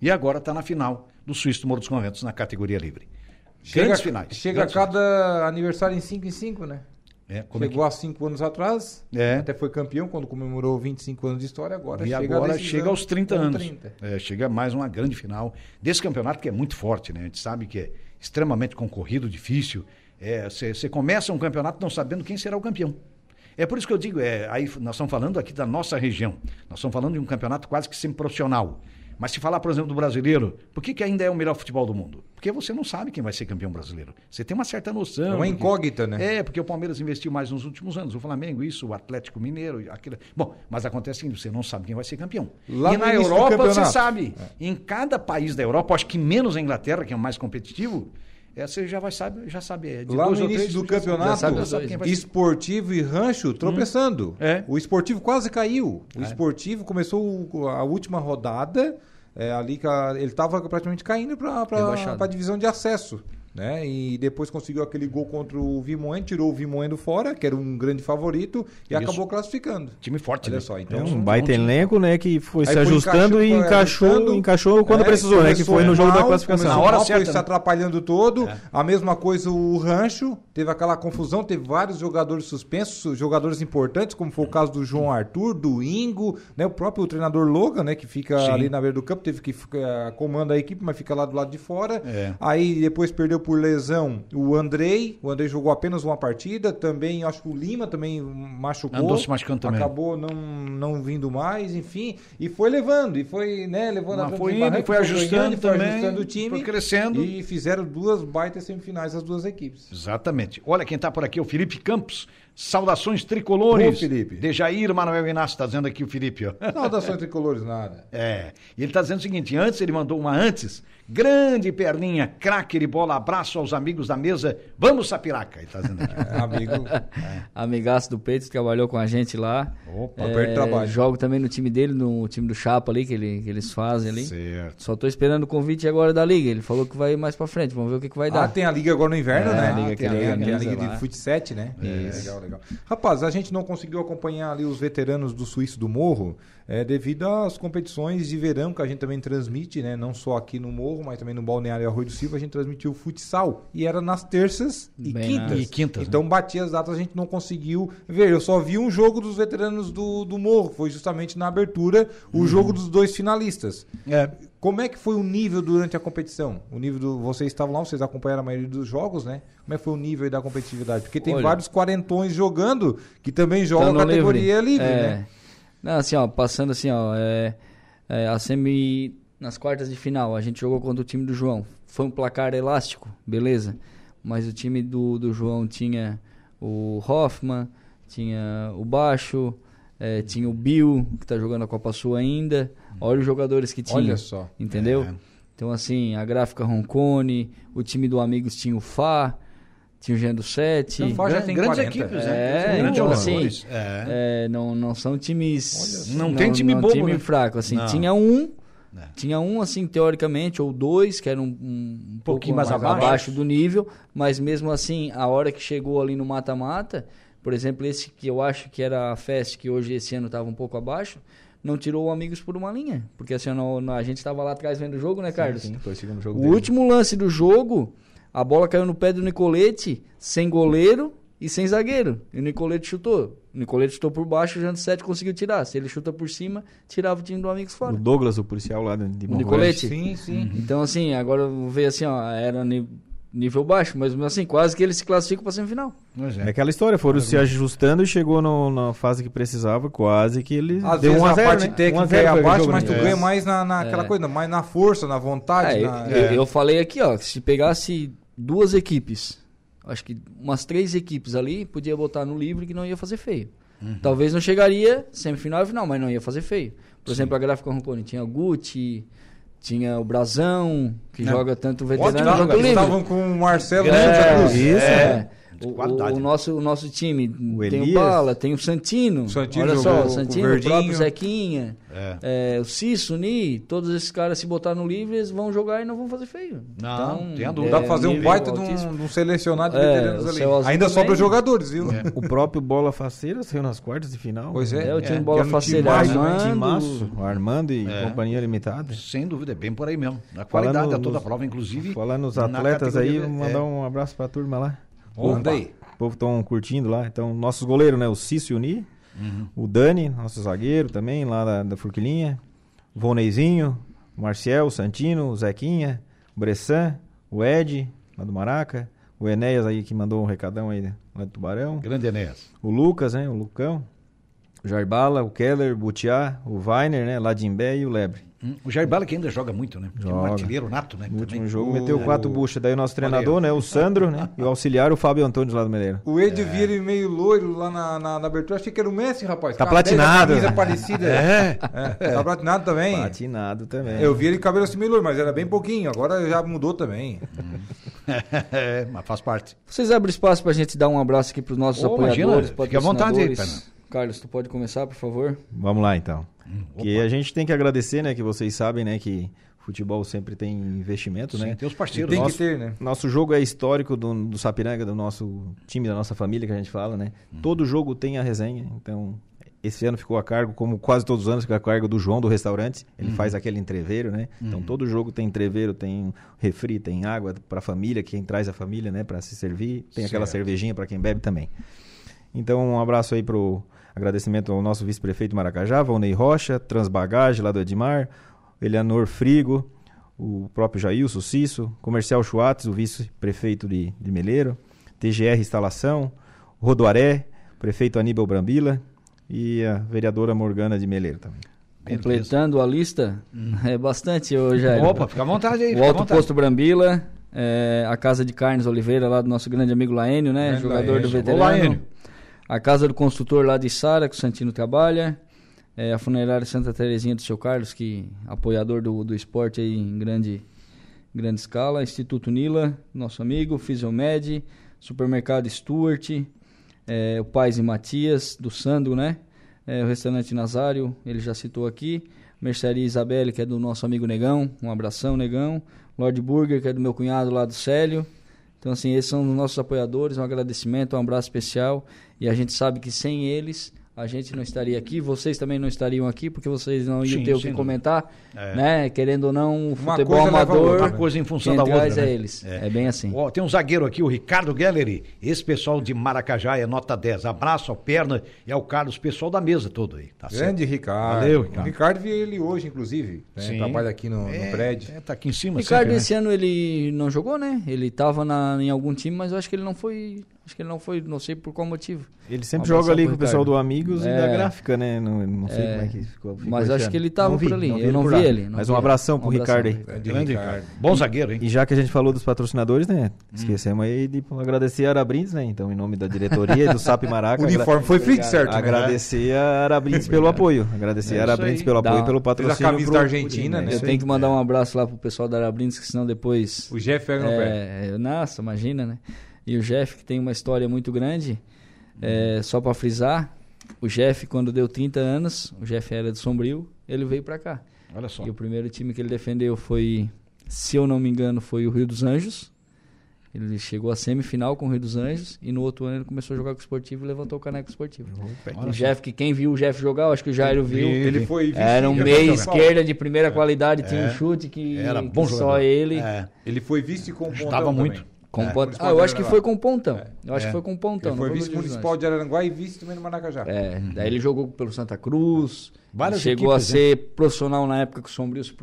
E agora está na final do Suíço do Morro dos Conventos, na categoria livre. Chega, Grandes finais. Chega Grandes cada finais. aniversário em 5 em 5, né? É, é Chegou é que... há cinco anos atrás, é. até foi campeão quando comemorou 25 anos de história, agora e chega agora chega aos 30 anos. 30. É, chega mais uma grande final desse campeonato que é muito forte, né? A gente sabe que é extremamente concorrido, difícil. Você é, começa um campeonato não sabendo quem será o campeão. É por isso que eu digo, é, aí nós estamos falando aqui da nossa região. Nós estamos falando de um campeonato quase que semi-profissional. Mas se falar, por exemplo, do brasileiro, por que, que ainda é o melhor futebol do mundo? Porque você não sabe quem vai ser campeão brasileiro. Você tem uma certa noção. É uma incógnita, né? É, porque o Palmeiras investiu mais nos últimos anos. O Flamengo, isso, o Atlético Mineiro, aquilo. Bom, mas acontece que você não sabe quem vai ser campeão. Lá e na Europa, você sabe. É. Em cada país da Europa, acho que menos a Inglaterra, que é o mais competitivo, é, você já vai sabe, já sabe. É, Lá no início três, do campeonato, sabe, sabe esportivo e rancho tropeçando. Hum, é. O esportivo quase caiu. O é. esportivo começou a última rodada é, ali ele estava praticamente caindo para a divisão de acesso né? E depois conseguiu aquele gol contra o Vimoen, tirou o Vimoendo fora, que era um grande favorito, e Isso. acabou classificando. Time forte, Olha né? só, então. É um baita elenco, né? Que foi Aí se ajustando foi e encaixou, encaixou quando é, precisou, né? Que foi no jogo mal, da classificação. Na hora mal, certa. Foi se né? atrapalhando todo. É. A mesma coisa o Rancho, teve aquela confusão, teve vários jogadores suspensos, jogadores importantes, como foi o caso do João Arthur, do Ingo, né? O próprio treinador Logan, né? Que fica Sim. ali na beira do campo, teve que ficar, comanda a equipe, mas fica lá do lado de fora. É. Aí depois perdeu por lesão o Andrei. O Andrei jogou apenas uma partida. Também, acho que o Lima também machucou. Andou se machucando também. Acabou não, não vindo mais, enfim. E foi levando. E foi, né, levando Mas a foi indo, foi, ajustando foi também. Foi ajustando o time. Foi crescendo. E fizeram duas baitas semifinais as duas equipes. Exatamente. Olha quem está por aqui, o Felipe Campos. Saudações tricolores. Ô, Felipe. De Jair Manuel Inácio, está dizendo aqui o Felipe. Ó. Saudações tricolores, nada. É. E ele está dizendo o seguinte: antes, ele mandou uma antes Grande perninha, craque de bola, abraço aos amigos da mesa. Vamos, Sapiraca, ele tá dizendo aqui. É, amigo. É. Amigaço do Peito, trabalhou com a gente lá. Opa, é, perto trabalho. Jogo também no time dele, no time do Chapa ali, que, ele, que eles fazem ali. Certo. Só tô esperando o convite agora da Liga. Ele falou que vai mais pra frente, vamos ver o que, que vai dar. Ah, tem a Liga agora no inverno, é, né? A Liga, ah, tem, a Liga, tem a Liga de Fute 7, né? É, legal, legal. Rapaz, a gente não conseguiu acompanhar ali os veteranos do Suíço do Morro. É, devido às competições de verão que a gente também transmite, né? Não só aqui no Morro, mas também no Balneário Arroio do Silva, a gente transmitiu o futsal. E era nas terças e Bem, quintas. E quintas. Então né? batia as datas, a gente não conseguiu ver. Eu só vi um jogo dos veteranos do, do Morro, foi justamente na abertura, o uhum. jogo dos dois finalistas. É. Como é que foi o nível durante a competição? O nível do. Vocês estavam lá, vocês acompanharam a maioria dos jogos, né? Como é que foi o nível da competitividade? Porque tem Olha, vários quarentões jogando que também jogam tá categoria livre, livre é... né? Não, assim, ó, passando assim, ó, é, é, a semi nas quartas de final, a gente jogou contra o time do João. Foi um placar elástico, beleza. Mas o time do, do João tinha o Hoffman, tinha o Baixo, é, tinha o Bill, que tá jogando a Copa Sul ainda. Olha os jogadores que tinha. Olha só. Entendeu? É. Então, assim, a gráfica Roncone, o time do Amigos tinha o Fá, tinha o Gen do 7. Então, já tem grandes 40. equipes, né? É, grandes então, assim, é. É, não, não são times. Não, não, tem time não, bobo. time né? fraco. Assim, não. tinha um. É. Tinha um, assim, teoricamente, ou dois, que eram um, um, um pouquinho mais, mais abaixo. abaixo do nível, mas mesmo assim, a hora que chegou ali no mata-mata, por exemplo, esse que eu acho que era a Fest, que hoje esse ano estava um pouco abaixo, não tirou o Amigos por uma linha. Porque assim, não, a gente estava lá atrás vendo o jogo, né, Carlos? Sim, sim, o jogo o dele. último lance do jogo, a bola caiu no pé do Nicolete, sem goleiro e sem zagueiro. E o Nicolete chutou. O Nicolete chutou por baixo, o Janto 7 conseguiu tirar. Se ele chuta por cima, tirava o time do Amigos fora. O Douglas, o policial lá de O Nicolete? Sim, sim. Então, assim, agora ver assim, ó, era nível baixo, mas assim, quase que eles se classificam para semifinal. É. é aquela história, foram se ajustando e chegou no, na fase que precisava, quase que ele Às deu vezes um a, a parte né? técnica é abaixo, mas tu é. ganha mais na, naquela é. coisa, mais na força, na vontade. É, na... Eu, eu, falei aqui, ó, se pegasse duas equipes, acho que umas três equipes ali, podia botar no livro que não ia fazer feio. Uhum. Talvez não chegaria semifinal e final, mas não ia fazer feio. Por Sim. exemplo, a gráfica Roncone tinha Gucci, tinha o Brasão, que não. joga tanto veterano quanto livre. estavam com o Marcelo é, Isso, é. é. O, o, nosso, o nosso time o tem o Bala, tem o Santino. Santino olha só, o Santino, o, o próprio Zequinha, é. É, o Cisso, o Ni, todos esses caras se botar no livre, eles vão jogar e não vão fazer feio. Não, então, tem a dúvida. Dá pra fazer um baita de um, um, selecionado de é, veteranos ali. Ainda também. sobra jogadores, viu? O próprio Bola Faceira saiu nas quartas de final. Pois é. É, o time Bola Faceira. Armando, Armando e Companhia Limitada. Sem dúvida, é bem por aí mesmo. A qualidade falando a toda a prova, inclusive. Falando nos atletas aí, mandar um abraço pra turma lá. Manda aí. O povo estão curtindo lá. Então, nossos goleiros, né? O Cício e o Ni. Uhum. O Dani, nosso zagueiro também, lá da, da Furquilinha. O Voneizinho, o Marcial, o Santino, o Zequinha, o Bressan, o Ed, lá do Maraca. O Enéas aí que mandou um recadão aí lá do Tubarão. Grande Enéas. O Lucas, né? O Lucão. O Jarbala, o Keller, o Butiá, o Weiner, né? Lá de Imbé e o Lebre. Hum, o Jair Bala que ainda joga muito, né? Joga. Um artilheiro nato, né? No último jogo o... meteu quatro buchas. Daí o nosso treinador, né? O Sandro, né? E o auxiliar, o Fábio Antônio lá do Meleiro. O Ed é. ele meio loiro lá na, na, na abertura. Achei que era o Messi, rapaz. Tá platinado. Camisa parecida. É. é. Tá platinado também. Platinado também. Eu vi ele cabelo assim meio loiro, mas era bem pouquinho. Agora já mudou também. é, mas faz parte. Vocês abrem espaço pra gente dar um abraço aqui pros nossos oh, apoiadores, imagina, Fique à vontade aí, Carlos, tu pode começar, por favor? Vamos lá, então. Hum, que a gente tem que agradecer, né? Que vocês sabem, né? Que futebol sempre tem investimento, Sim, né? Tem os parceiros. Tem nosso, que ter, né? Nosso jogo é histórico do, do Sapiranga, do nosso time, da nossa família, que a gente fala, né? Hum. Todo jogo tem a resenha, então... Esse ano ficou a cargo, como quase todos os anos, fica a cargo do João do restaurante. Ele uhum. faz aquele entreveiro, né? Então uhum. todo jogo tem entreveiro, tem refri, tem água para a família, quem traz a família, né, para se servir. Tem certo. aquela cervejinha para quem bebe também. Então um abraço aí pro Agradecimento ao nosso vice-prefeito Maracajá, Valnei Rocha, Transbagagem, lá do Edmar, Eleanor Frigo, o próprio Jailson Cisso, Comercial Chuates, o vice-prefeito de, de Meleiro, TGR Instalação, Rodoaré, prefeito Aníbal Brambila e a vereadora Morgana de Meleiro também. Completando a lista, é bastante hoje. Opa, fica à vontade aí. O Alto Posto Brambila, é, a Casa de Carnes Oliveira, lá do nosso grande amigo Laênio, né? Jogador Laênio. do veterano. Ô, Laênio a casa do construtor lá de Sara, que o Santino trabalha, é, a funerária Santa Terezinha do Seu Carlos, que apoiador do, do esporte aí em grande, grande escala, Instituto Nila, nosso amigo, Fisiomed, Supermercado Stuart, é, o Pais e Matias, do Sandro, né? É, o restaurante Nazário, ele já citou aqui, Mercearia Isabelle, que é do nosso amigo Negão, um abração, Negão, Lord Burger, que é do meu cunhado lá do Célio, então, assim, esses são os nossos apoiadores, um agradecimento, um abraço especial. E a gente sabe que sem eles, a gente não estaria aqui, vocês também não estariam aqui, porque vocês não iam sim, ter o que comentar, é. né? Querendo ou não, o futebol amador, uma coisa em função da outra, né? é eles. É. é. bem assim. Ó, tem um zagueiro aqui, o Ricardo Gelleri, esse pessoal de Maracajá é nota 10. Abraço ao Perna e ao Carlos, pessoal da mesa todo aí. Tá Grande certo? Ricardo. Valeu, Ricardo. O Ricardo vi ele hoje, inclusive, né? Trabalha aqui no, no é, prédio. É, tá aqui em cima. Ricardo, sempre, né? esse ano ele não jogou, né? Ele tava na, em algum time, mas eu acho que ele não foi Acho que ele não foi, não sei por qual motivo. Ele sempre joga ali com o pessoal do Amigos é, e da Gráfica, né? Não, não sei é, como é que ficou. ficou mas acho que ele estava por ali. eu não vi ele. Não mas um abração pro um Ricardo aí. Grande Ricardo. Bom zagueiro, hein? E já que a gente falou dos patrocinadores, né? Hum. Esquecemos aí de agradecer a Arabrinds, né? Então, em nome da diretoria e do SAP Maraca. o uniforme foi feito, certo? Né? Agradecer a Arabrinds pelo apoio. Agradecer a Arabrinds pelo apoio e pelo patrocínio. a camisa da Argentina, né? Eu tenho que mandar um abraço lá pro pessoal da Arabrinds, que senão depois. O Jeff pega no pé. Nossa, imagina, né? E o Jeff, que tem uma história muito grande, é, só para frisar, o Jeff, quando deu 30 anos, o Jeff era de Sombrio, ele veio para cá. Olha só. E o primeiro time que ele defendeu foi, se eu não me engano, foi o Rio dos Anjos. Ele chegou à semifinal com o Rio dos Anjos e no outro ano ele começou a jogar com o esportivo e levantou o caneco esportivo. o Jeff, que quem viu o Jeff jogar, acho que o Jairo viu. Ele foi Era um meia esquerda de primeira é. qualidade, tinha é. um chute que, Era bom que só ele. É. Ele foi vice com o Estava muito. Com é, Ah, eu acho que foi com o Pontão. É. Eu acho que foi com o Pontão. Ele foi vice-municipal de Araranguá e vice também no Maracajá. É, daí ele jogou pelo Santa Cruz. Várias chegou equipes, a ser né? profissional na época que o Sombrio se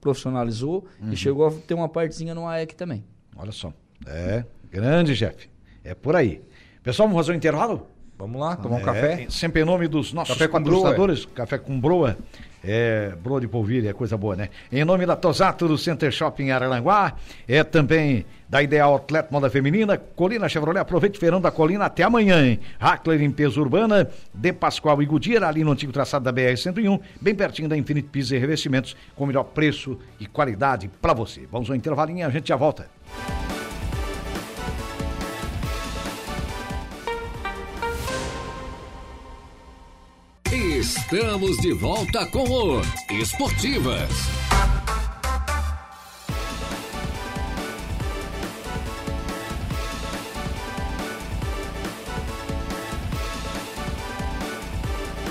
profissionalizou uhum. e chegou a ter uma partezinha no AEC também. Olha só. É, grande, chefe. É por aí. Pessoal, vamos fazer um intervalo? Vamos lá, tomar um é, café. Sempre em nome dos nossos café patrocinadores, café com broa. É, broa de polvilha, é coisa boa, né? Em nome da Tosato do Center Shopping Araranguá, é também da Ideal Atleta Moda Feminina, Colina Chevrolet, aproveite o feirão da Colina até amanhã, hein? Hackler Limpeza Urbana, De Pascoal e Goodyear, ali no antigo traçado da BR-101, bem pertinho da Infinite Pisa e Revestimentos, com melhor preço e qualidade para você. Vamos ao intervalinho a gente já volta. Estamos de volta com o Esportivas.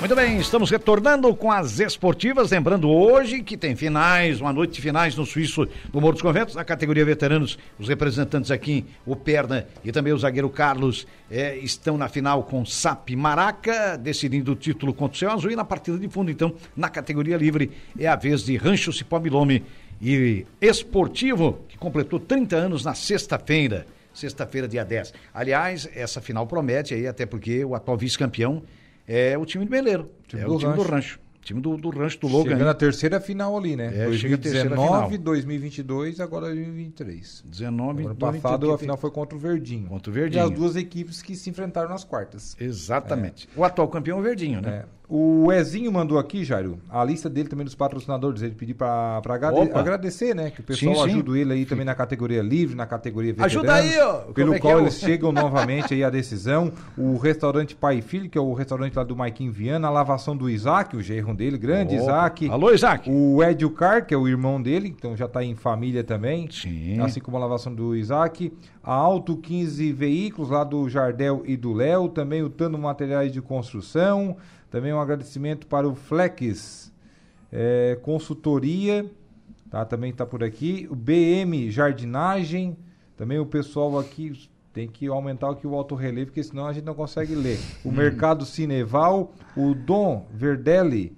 Muito bem, estamos retornando com as esportivas, lembrando hoje que tem finais, uma noite de finais no Suíço do Morro dos Conventos, na categoria veteranos, os representantes aqui, o Perna e também o zagueiro Carlos, é, estão na final com Sap Maraca, decidindo o título contra o Céu Azul e na partida de fundo, então, na categoria livre, é a vez de Rancho Cipó Milome e Esportivo, que completou 30 anos na sexta-feira, sexta-feira, dia 10. Aliás, essa final promete aí, até porque o atual vice-campeão é o time do Meleiro. Time é do o time rancho. do rancho. Time do, do rancho do Logan. Chega na terceira final ali, né? É, 2019, 2022, agora 2023. 19, ano passado a final foi contra o Verdinho. Contra o Verdinho. E as duas equipes que se enfrentaram nas quartas. Exatamente. É. O atual campeão é o Verdinho, né? É. O Ezinho mandou aqui, Jairo, a lista dele também dos patrocinadores. Ele pediu para agradecer, né? Que o pessoal sim, sim. ajuda ele aí também na categoria livre, na categoria veteranos. Ajuda aí, ó! Pelo é qual é eles chegam novamente aí à decisão. O restaurante Pai e Filho, que é o restaurante lá do Maiquinho Viana. A lavação do Isaac, o gerro dele, grande Opa. Isaac. Alô, Isaac! O Edio Car, que é o irmão dele, então já está em família também. Sim. Assim como a lavação do Isaac. A Auto 15 Veículos, lá do Jardel e do Léo. Também o Tano Materiais de Construção. Também um agradecimento para o Flex é, Consultoria, tá? Também está por aqui. O BM Jardinagem, também o pessoal aqui tem que aumentar aqui o alto relevo, porque senão a gente não consegue ler. O hum. Mercado Cineval, o Dom Verdelli,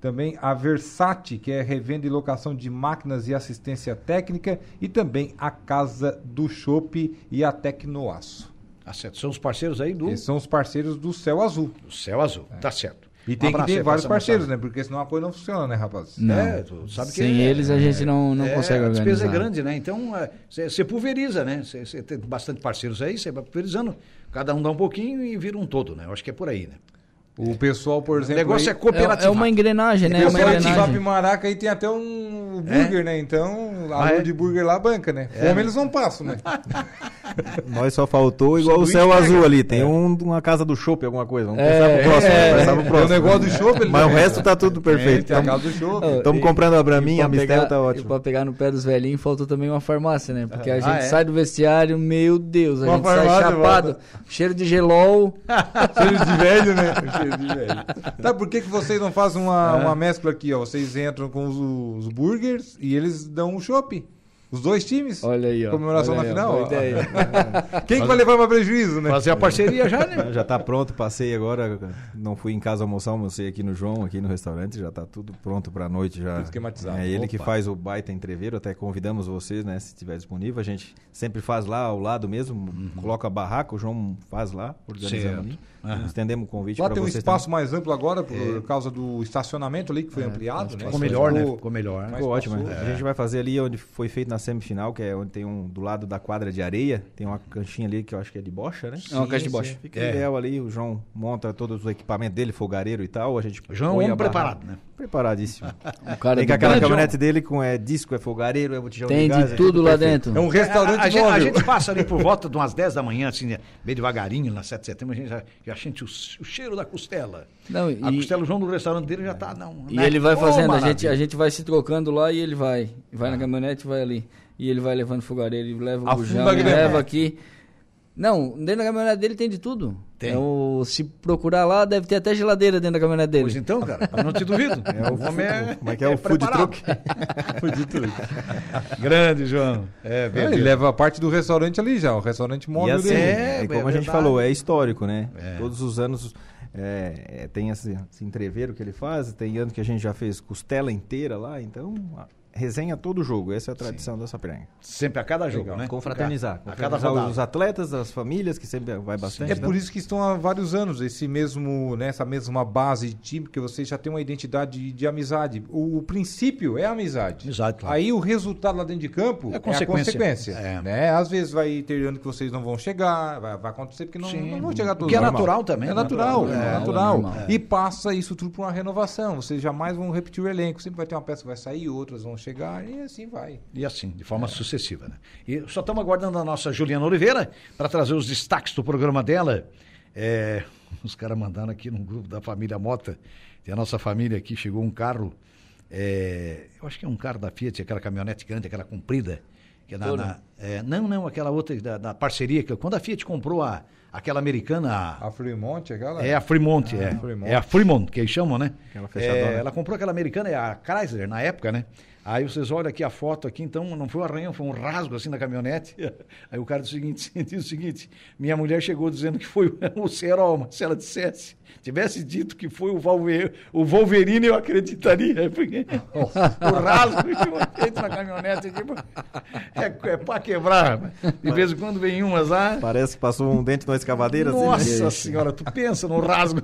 também a Versati, que é revenda e locação de máquinas e assistência técnica, e também a Casa do Chopp e a Tecnoaço. Tá certo. São os parceiros aí do. Esses são os parceiros do Céu Azul. Do Céu Azul, é. tá certo. E tem um que ter vários parceiros, né? Porque senão a coisa não funciona, né, rapaz? Não. É, tu sabe que Sem é, eles a gente não, não é, consegue organizar. A despesa é grande, né? Então, você é, pulveriza, né? Você tem bastante parceiros aí, você vai pulverizando. Cada um dá um pouquinho e vira um todo, né? Eu acho que é por aí, né? O pessoal, por exemplo. O negócio aí, é cooperativo. É, uma engrenagem, né? O pessoal é de Vap Maraca aí tem até um burger, é? né? Então, a ah, é? de burger lá banca, né? Fome eles não passam, né? Nós só faltou igual o céu azul ali. Tem um, uma casa do chopp, alguma coisa. Vamos pensar pro próximo. É, pro próximo. O negócio do chopp. Mas o resto tá tudo perfeito. Tem a casa do chopp. Estamos comprando a Braminha, a Mistel tá ótimo. E pra pegar no pé dos velhinhos, faltou também uma farmácia, né? Porque a gente ah, sai do vestiário, meu Deus, a gente sai chapado. Cheiro de gelol. cheiro de velho, né? cheiro de velho. Tá, por que, que vocês não fazem uma, uma mescla aqui, ó? Vocês entram com os, os burgers e eles dão um chopp. Os dois times? Olha aí, ó. Comemoração na aí, final? Boa ideia. Quem que vai levar para prejuízo, né? Fazer a parceria já, né? Já tá pronto, passei agora. Não fui em casa almoçar, almocei aqui no João, aqui no restaurante. Já tá tudo pronto para a noite já. Tudo esquematizado. É ele Opa. que faz o baita entreveiro. Até convidamos vocês, né? Se estiver disponível. A gente sempre faz lá ao lado mesmo. Uhum. Coloca a barraca, o João faz lá, organizando ali. Uhum. Estendemos o convite Lá tem um espaço também. mais amplo agora por é. causa do estacionamento ali que foi é. ampliado, né? Ficou melhor, né? Ficou melhor. Ficou ótimo. Né? A gente vai fazer ali onde foi feito na semifinal, que é onde tem um do lado da quadra de areia, tem uma canchinha ali que eu acho que é de bocha, né? é uma cancha de bocha. Fica é. ideal ali, o João monta todos os equipamentos dele, fogareiro e tal, a gente João é um preparado, né? Preparadíssimo. o cara tem aquela caminhonete dele com é disco, é fogareiro, é botijão tem de gás. Tem de tudo é lá dentro. É um restaurante a, a, a, a, gente passa ali por volta de umas 10 da manhã, assim, né? bem devagarinho, na 7 de setembro, a gente já, já sente o, o cheiro da costela. Não, e, a costela, o João no restaurante dele já tá, não. E né? ele vai fazendo, oh, a, gente, a gente vai se trocando lá e ele vai. Vai ah. na caminhonete vai ali. E ele vai levando fogareiro, ele leva o bujão, leva aqui. Não, dentro da caminhonete dele tem de tudo. Tem. É o, se procurar lá, deve ter até geladeira dentro da caminhonete dele. Pois então, cara, eu não te duvido. É o homem é, Como é que é, é o food truck? food truck. Grande, João. É, é, ele leva a parte do restaurante ali já, o restaurante móvel assim, dele. É, como a gente falou, é histórico, né? É. Todos os anos é, tem esse, esse entreveiro que ele faz, tem ano que a gente já fez costela inteira lá, então resenha todo jogo. Essa é a tradição Sim. da Sapiranga. Sempre a cada jogo, Legal. né? Confraternizar. A, cada rodada. os atletas, as famílias, que sempre vai bastante. É né? por isso que estão há vários anos esse mesmo, né, essa mesma base de time, porque você já tem uma identidade de, de amizade. O, o, princípio é a amizade. Exato. Claro. Aí o resultado lá dentro de campo é, consequência. é a consequência. É. Né? Às vezes vai ter ano que vocês não vão chegar, vai, vai acontecer porque não, não vão chegar todos. Que é natural também. É natural, é, natural. É, e passa isso tudo para uma renovação. Vocês jamais vão repetir o elenco. Sempre vai ter uma peça que vai sair, outras vão chegar e assim vai. E assim, de forma é. sucessiva. Né? E só estamos aguardando a nossa Juliana Oliveira para trazer os destaques do programa dela. É, os caras mandaram aqui no grupo da família Mota, tem a nossa família aqui, chegou um carro, é, eu acho que é um carro da Fiat, aquela caminhonete grande, aquela comprida. Que é na, na é, não, não, aquela outra da, da, parceria, que quando a Fiat comprou a, aquela americana. A, a Fremont, aquela? É a Fremont, ah, é. Fremont. É a Fremont, que eles chamam, né? É, ela comprou aquela americana, é a Chrysler, na época, né? Aí vocês olham aqui a foto aqui, então não foi um arranhão, foi um rasgo assim na caminhonete. Aí o cara diz o seguinte, diz o seguinte, minha mulher chegou dizendo que foi o Serol, se ela dissesse, tivesse dito que foi o, Valver, o Wolverine, eu acreditaria, porque o rasgo que feito na caminhonete tipo, é, é para quebrar. De vez em quando vem umas lá. Parece que passou um dente numa escavadeira. Nossa assim, né? senhora, tu pensa no rasgo.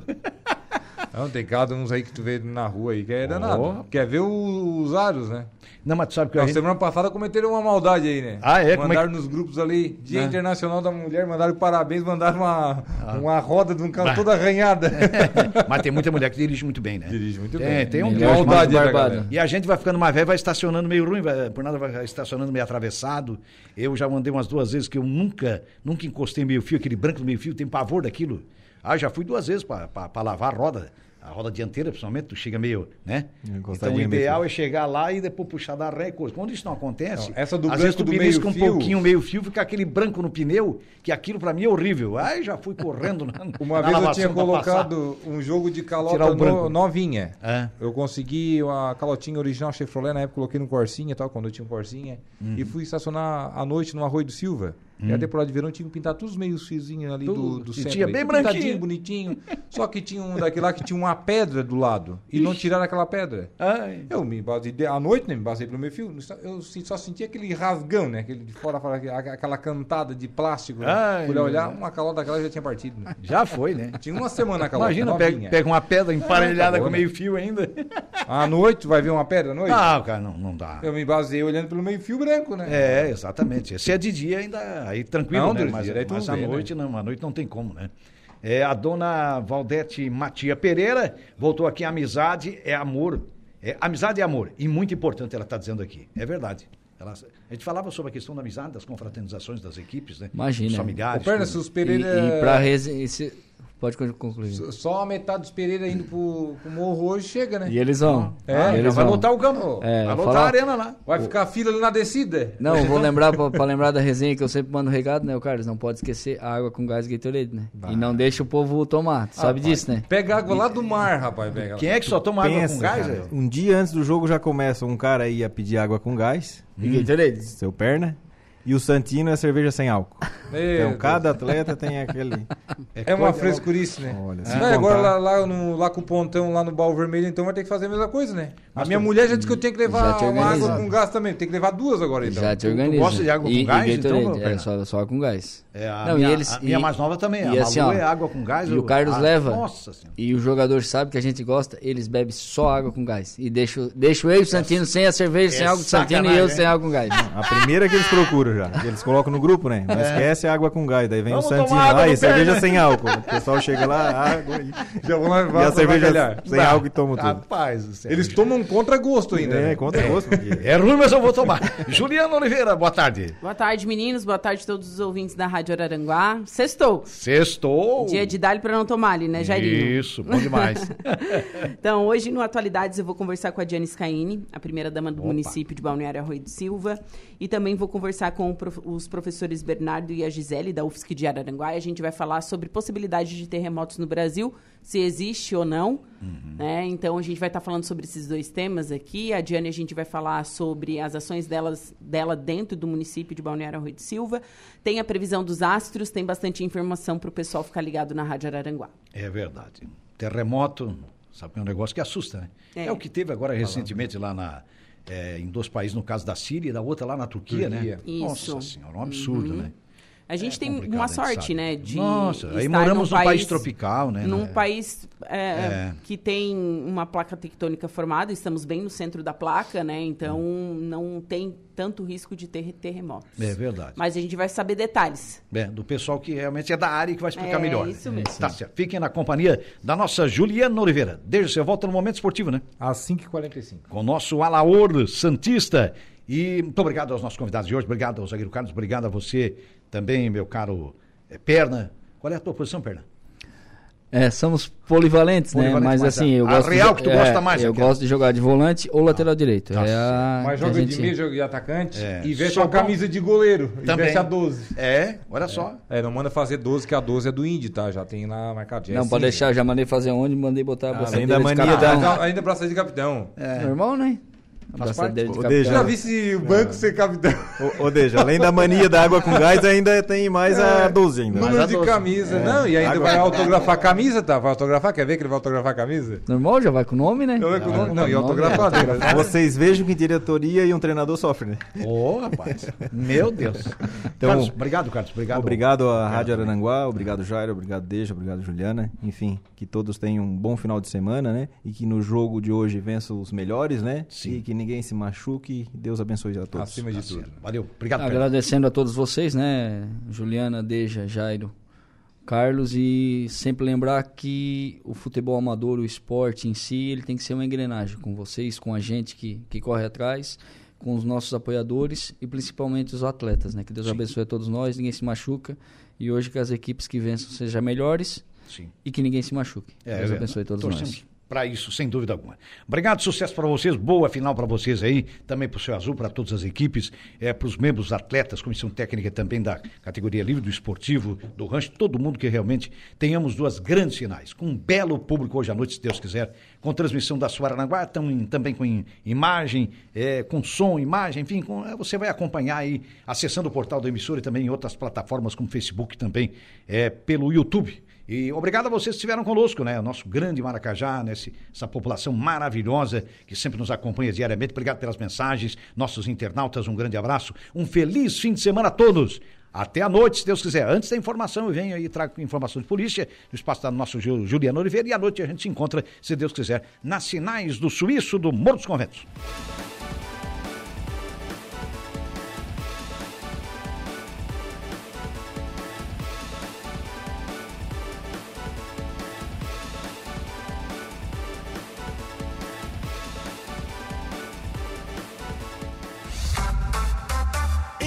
Não, tem cada uns aí que tu vê na rua aí que é danado. Oh. Quer ver os aros, né? Não, mas tu sabe que a gente... semana passada cometeram uma maldade aí, né? Ah, é? Mandaram é que... nos grupos ali, Dia ah. Internacional da Mulher, mandaram parabéns, mandaram uma, ah. uma roda de um carro toda arranhada. mas tem muita mulher que dirige muito bem, né? Dirige muito tem, bem. Tem um maldade barbado. E a gente vai ficando mais velho, vai estacionando meio ruim, vai, por nada vai estacionando meio atravessado. Eu já mandei umas duas vezes que eu nunca, nunca encostei meio fio, aquele branco do meio fio, tem pavor daquilo. Ah, já fui duas vezes para lavar a roda a roda dianteira, principalmente, tu chega meio, né? Então o ideal é chegar lá e depois puxar da ré e coisa. Quando isso não acontece, não, essa do às vezes tu do meio um pouquinho, meio fio, fica aquele branco no pneu, que aquilo para mim é horrível. Aí já fui correndo na, Uma na vez eu tinha colocado um jogo de calota no, novinha. É. Eu consegui a calotinha original Chevrolet, na época coloquei no Corsinha, tal, quando eu tinha um Corsinha, uhum. e fui estacionar à noite no Arroio do Silva. Hum. E a temporada de verão tinha que pintar todos os meios fiozinhos ali Tudo. do, do centro. Tinha bem branquinho. bonitinho. Só que tinha um daquele lá que tinha uma pedra do lado. E Ixi. não tiraram aquela pedra. Ai. Eu me basei, à noite, né, me basei pelo meu fio. Eu só sentia aquele rasgão, né? Aquele de fora, aquela cantada de plástico. Né? Ai, olhar, uma calota daquela já tinha partido. Né? Já foi, né? Tinha uma semana a calota. Imagina, pega, pega, uma pedra emparelhada é, tá com meio fio ainda. À noite, vai ver uma pedra à noite? Não, cara, não, não dá. Eu me basei olhando pelo meio fio branco, né? É, exatamente. Se é de dia, ainda aí tranquilo, não, né? mas, mas à noite né? não, à noite não tem como, né? É, a dona Valdete Matia Pereira voltou aqui, amizade é amor É, amizade e amor. E muito importante ela está dizendo aqui. É verdade. Ela, a gente falava sobre a questão da amizade, das confraternizações das equipes, né? Imagina. Dos familiares. O Perna, se os Pereira... E, e para Pode concluir. Só a metade dos Pereira indo pro, pro morro hoje chega, né? E eles vão. É, ah, eles vai vão. lotar o campo. É, vai lotar a arena lá. Vai ficar a fila ali na descida. Não, vou lembrar pra, pra, lembrar da resenha que eu sempre mando regado, né, o Carlos? Não pode esquecer a água com gás Gatorade, né? Bah. E não deixa o povo tomar. Tu sabe disso, né? Pega água lá do mar, rapaz. Pega. Quem é que só toma Pensa, água com gás? Cara, um dia antes do jogo já começa um cara aí a pedir água com gás. Hum. Gatorade. Seu perna. E o Santino é cerveja sem álcool. Meu então, Deus. cada atleta tem aquele. É, é uma frescurice, né? Olha, é. agora lá, lá, no, lá com o pontão, lá no Baú Vermelho, então vai ter que fazer a mesma coisa, né? A minha mulher já disse que eu tenho que levar uma água com gás também. Tem que levar duas agora, então. Já te organiza. Tu gosta de água com e, gás, e então? É, só, só com gás. É, a, Não, minha, eles, a minha mais nova também. E a assim, ó, é água com gás. E o Carlos ah, leva. Nossa senhora. E o jogador sabe que a gente gosta, eles bebem só água com gás. E deixo, deixo eu e o Santino sem a cerveja, sem água com Santino e eu sem água com gás. A primeira que eles procuram já. Eles colocam no grupo, né? Não esquece a água com gás. Daí vem Vamos o Santino. Ah, e cerveja sem álcool. O pessoal chega lá, água e. Já vão levar. E a cerveja sem álcool e tomam tudo. Rapaz, eles tomam contra gosto ainda. É, né? contra gosto. É ruim, mas eu vou tomar. Juliana Oliveira, boa tarde. Boa tarde, meninos. Boa tarde a todos os ouvintes da Rádio Araranguá. Sextou. Sextou. Dia de dar para não tomar ali, né, Jairinho? Isso, bom demais. então, hoje no Atualidades eu vou conversar com a Diane Scaini, a primeira dama do Opa. município de Balneário Arroio de Silva, e também vou conversar com os professores Bernardo e a Gisele da UFSC de Araranguá, e a gente vai falar sobre possibilidade de terremotos no Brasil, se existe ou não, uhum. né? Então a gente vai estar tá falando sobre esses dois temas aqui. A Diane a gente vai falar sobre as ações delas, dela dentro do município de Balneário Arroio de Silva. Tem a previsão dos astros, tem bastante informação para o pessoal ficar ligado na Rádio Araranguá. É verdade. Terremoto, sabe que é um negócio que assusta, né? É, é o que teve agora recentemente lá na, é, em dois países, no caso da Síria e da outra lá na Turquia, Turquia. né? Isso. Nossa senhora, um absurdo, uhum. né? A gente é tem uma sorte, né? De Nossa, aí moramos num país, país tropical, né? Num né? país é, é. que tem uma placa tectônica formada, estamos bem no centro da placa, né? Então hum. não tem tanto risco de ter terremotos. É verdade. Mas a gente vai saber detalhes. É, do pessoal que realmente é da área e que vai explicar é, melhor. Isso mesmo. Tá certo. Fiquem na companhia da nossa Juliana Oliveira. Desde você volta no Momento Esportivo, né? Às 5h45. Com o nosso Alaor Santista. E muito obrigado aos nossos convidados de hoje, obrigado ao zagueiro Carlos, obrigado a você também, meu caro é, Perna. Qual é a tua posição, Perna? É, somos polivalentes, né? Mas, mas assim, eu a gosto. real de, que tu é, gosta mais. Eu gosto de jogar de volante ou lateral direito. Tá é a, mas joga gente... de meio, joga de atacante é. e veste uma camisa de goleiro. Também. E veste a 12. É, olha só. É, não manda fazer 12, que a 12 é do Indy, tá? Já tem lá marcadinho. Não, pode deixar, já mandei fazer onde, mandei botar a ah, Ainda mania da... Ainda pra sair de capitão. É. Normal, né? Faz parte. De Deja, já vi se o banco ser capitão. Ô, Deja, além da mania da água com gás, ainda tem mais é, a 12 ainda. Número de 12. camisa. É. Não, e ainda água vai autografar a camisa, tá? Vai autografar, quer ver que ele vai autografar a camisa? Normal, já vai com o nome, né? Não, vai com o nome, não, e autografar. Né? Vocês vejam que diretoria e um treinador sofrem, né? Ô, oh, rapaz. Meu Deus. Então, Carlos, obrigado, Carlos. Obrigado. Obrigado à Rádio Arananguá, obrigado, Jairo, obrigado, Deja, obrigado, Juliana. Enfim, que todos tenham um bom final de semana, né? E que no jogo de hoje vençam os melhores, né? Sim. E que ninguém se machuque que Deus abençoe a todos. Acima de tudo. Valeu. Obrigado. Agradecendo a todos vocês, né? Juliana, Deja, Jairo, Carlos e sempre lembrar que o futebol amador, o esporte em si, ele tem que ser uma engrenagem com vocês, com a gente que, que corre atrás, com os nossos apoiadores e principalmente os atletas, né? Que Deus Sim. abençoe a todos nós, ninguém se machuca e hoje que as equipes que vençam sejam melhores Sim. e que ninguém se machuque. É, Deus é, abençoe a todos nós para isso, sem dúvida alguma. Obrigado, sucesso para vocês, boa final para vocês aí, também para o seu azul, para todas as equipes, é, para os membros atletas, comissão técnica também da categoria livre, do esportivo, do rancho, todo mundo que realmente tenhamos duas grandes finais, com um belo público hoje à noite, se Deus quiser, com transmissão da Suaranguá, também com imagem, é, com som, imagem, enfim, com, é, você vai acompanhar aí, acessando o portal da emissora e também em outras plataformas como Facebook também, é, pelo YouTube. E obrigado a vocês que estiveram conosco, né? O nosso grande Maracajá, né? essa população maravilhosa que sempre nos acompanha diariamente. Obrigado pelas mensagens, nossos internautas, um grande abraço. Um feliz fim de semana a todos. Até a noite, se Deus quiser. Antes da informação, eu venho aí e trago informação de polícia no espaço da nosso Juliano Oliveira. E à noite a gente se encontra, se Deus quiser, nas sinais do Suíço do Morro dos Conventos.